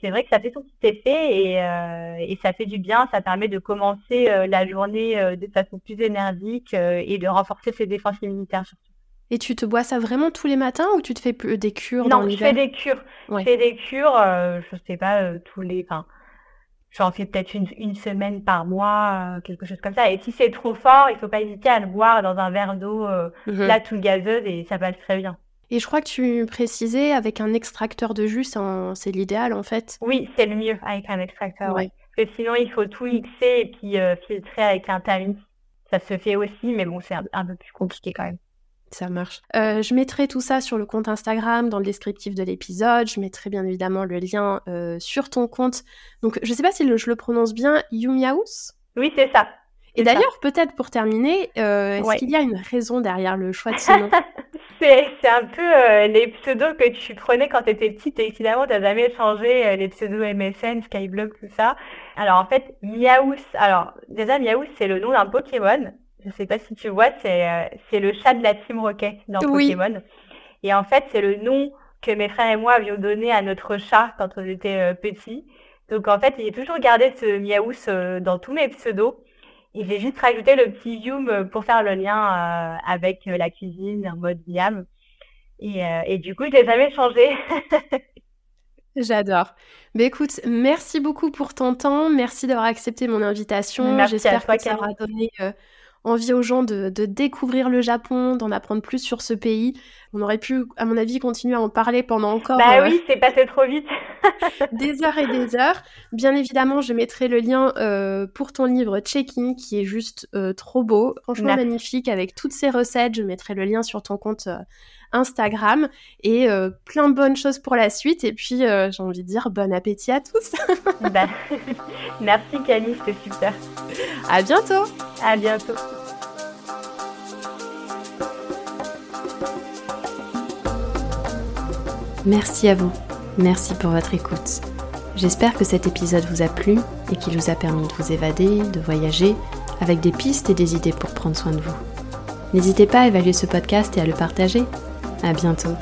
c'est vrai que ça fait son petit effet et, et ça fait du bien. Ça permet de commencer la journée de façon plus énergique et de renforcer ses défenses immunitaires surtout. Et tu te bois ça vraiment tous les matins ou tu te fais des cures Non, je fais des cures. Je fais des cures, euh, je sais pas, euh, tous les. Enfin, j'en fais peut-être une, une, semaine par mois, euh, quelque chose comme ça. Et si c'est trop fort, il faut pas hésiter à le boire dans un verre d'eau mhm. là tout gazeuse et ça passe très bien. Et je crois que tu précisais avec un extracteur de jus, c'est l'idéal en fait. Oui, c'est le mieux avec un extracteur. Oui. Parce que sinon, il faut tout mixer et puis filtrer avec un tamis. Ça se fait aussi, mais bon, c'est un peu plus compliqué quand même. Ça marche. Euh, je mettrai tout ça sur le compte Instagram, dans le descriptif de l'épisode. Je mettrai bien évidemment le lien euh, sur ton compte. Donc, je ne sais pas si je le prononce bien, Yumiaus Oui, c'est ça. Et d'ailleurs, peut-être pour terminer, euh, est-ce qu'il y a une raison derrière le choix de ce nom? C'est un peu les pseudos que tu prenais quand tu étais petite et finalement tu n'as jamais changé les pseudos MSN, Skyblock, tout ça. Alors en fait, Miaous, alors déjà Miaous c'est le nom d'un Pokémon je sais pas si tu vois, c'est euh, c'est le chat de la Team Rocket dans Pokémon. Et en fait, c'est le nom que mes frères et moi avions donné à notre chat quand on était euh, petits. Donc en fait, j'ai toujours gardé ce Miaous euh, dans tous mes pseudos. Et j'ai juste rajouté le petit Yum pour faire le lien avec la cuisine en mode Miam. Et, et du coup, je l'ai jamais changé. J'adore. Mais écoute, merci beaucoup pour ton temps. Merci d'avoir accepté mon invitation. J'espère que ça aura donné envie aux gens de, découvrir le Japon, d'en apprendre plus sur ce pays. On aurait pu, à mon avis, continuer à en parler pendant encore. Bah oui, c'est passé trop vite. des heures et des heures. Bien évidemment, je mettrai le lien euh, pour ton livre Check-in, qui est juste euh, trop beau, franchement magnifique, avec toutes ces recettes. Je mettrai le lien sur ton compte. Euh, Instagram et plein de bonnes choses pour la suite. Et puis, j'ai envie de dire bon appétit à tous. bah, merci Camille, c'était super. À bientôt. À bientôt. Merci à vous. Merci pour votre écoute. J'espère que cet épisode vous a plu et qu'il vous a permis de vous évader, de voyager, avec des pistes et des idées pour prendre soin de vous. N'hésitez pas à évaluer ce podcast et à le partager. À bientôt.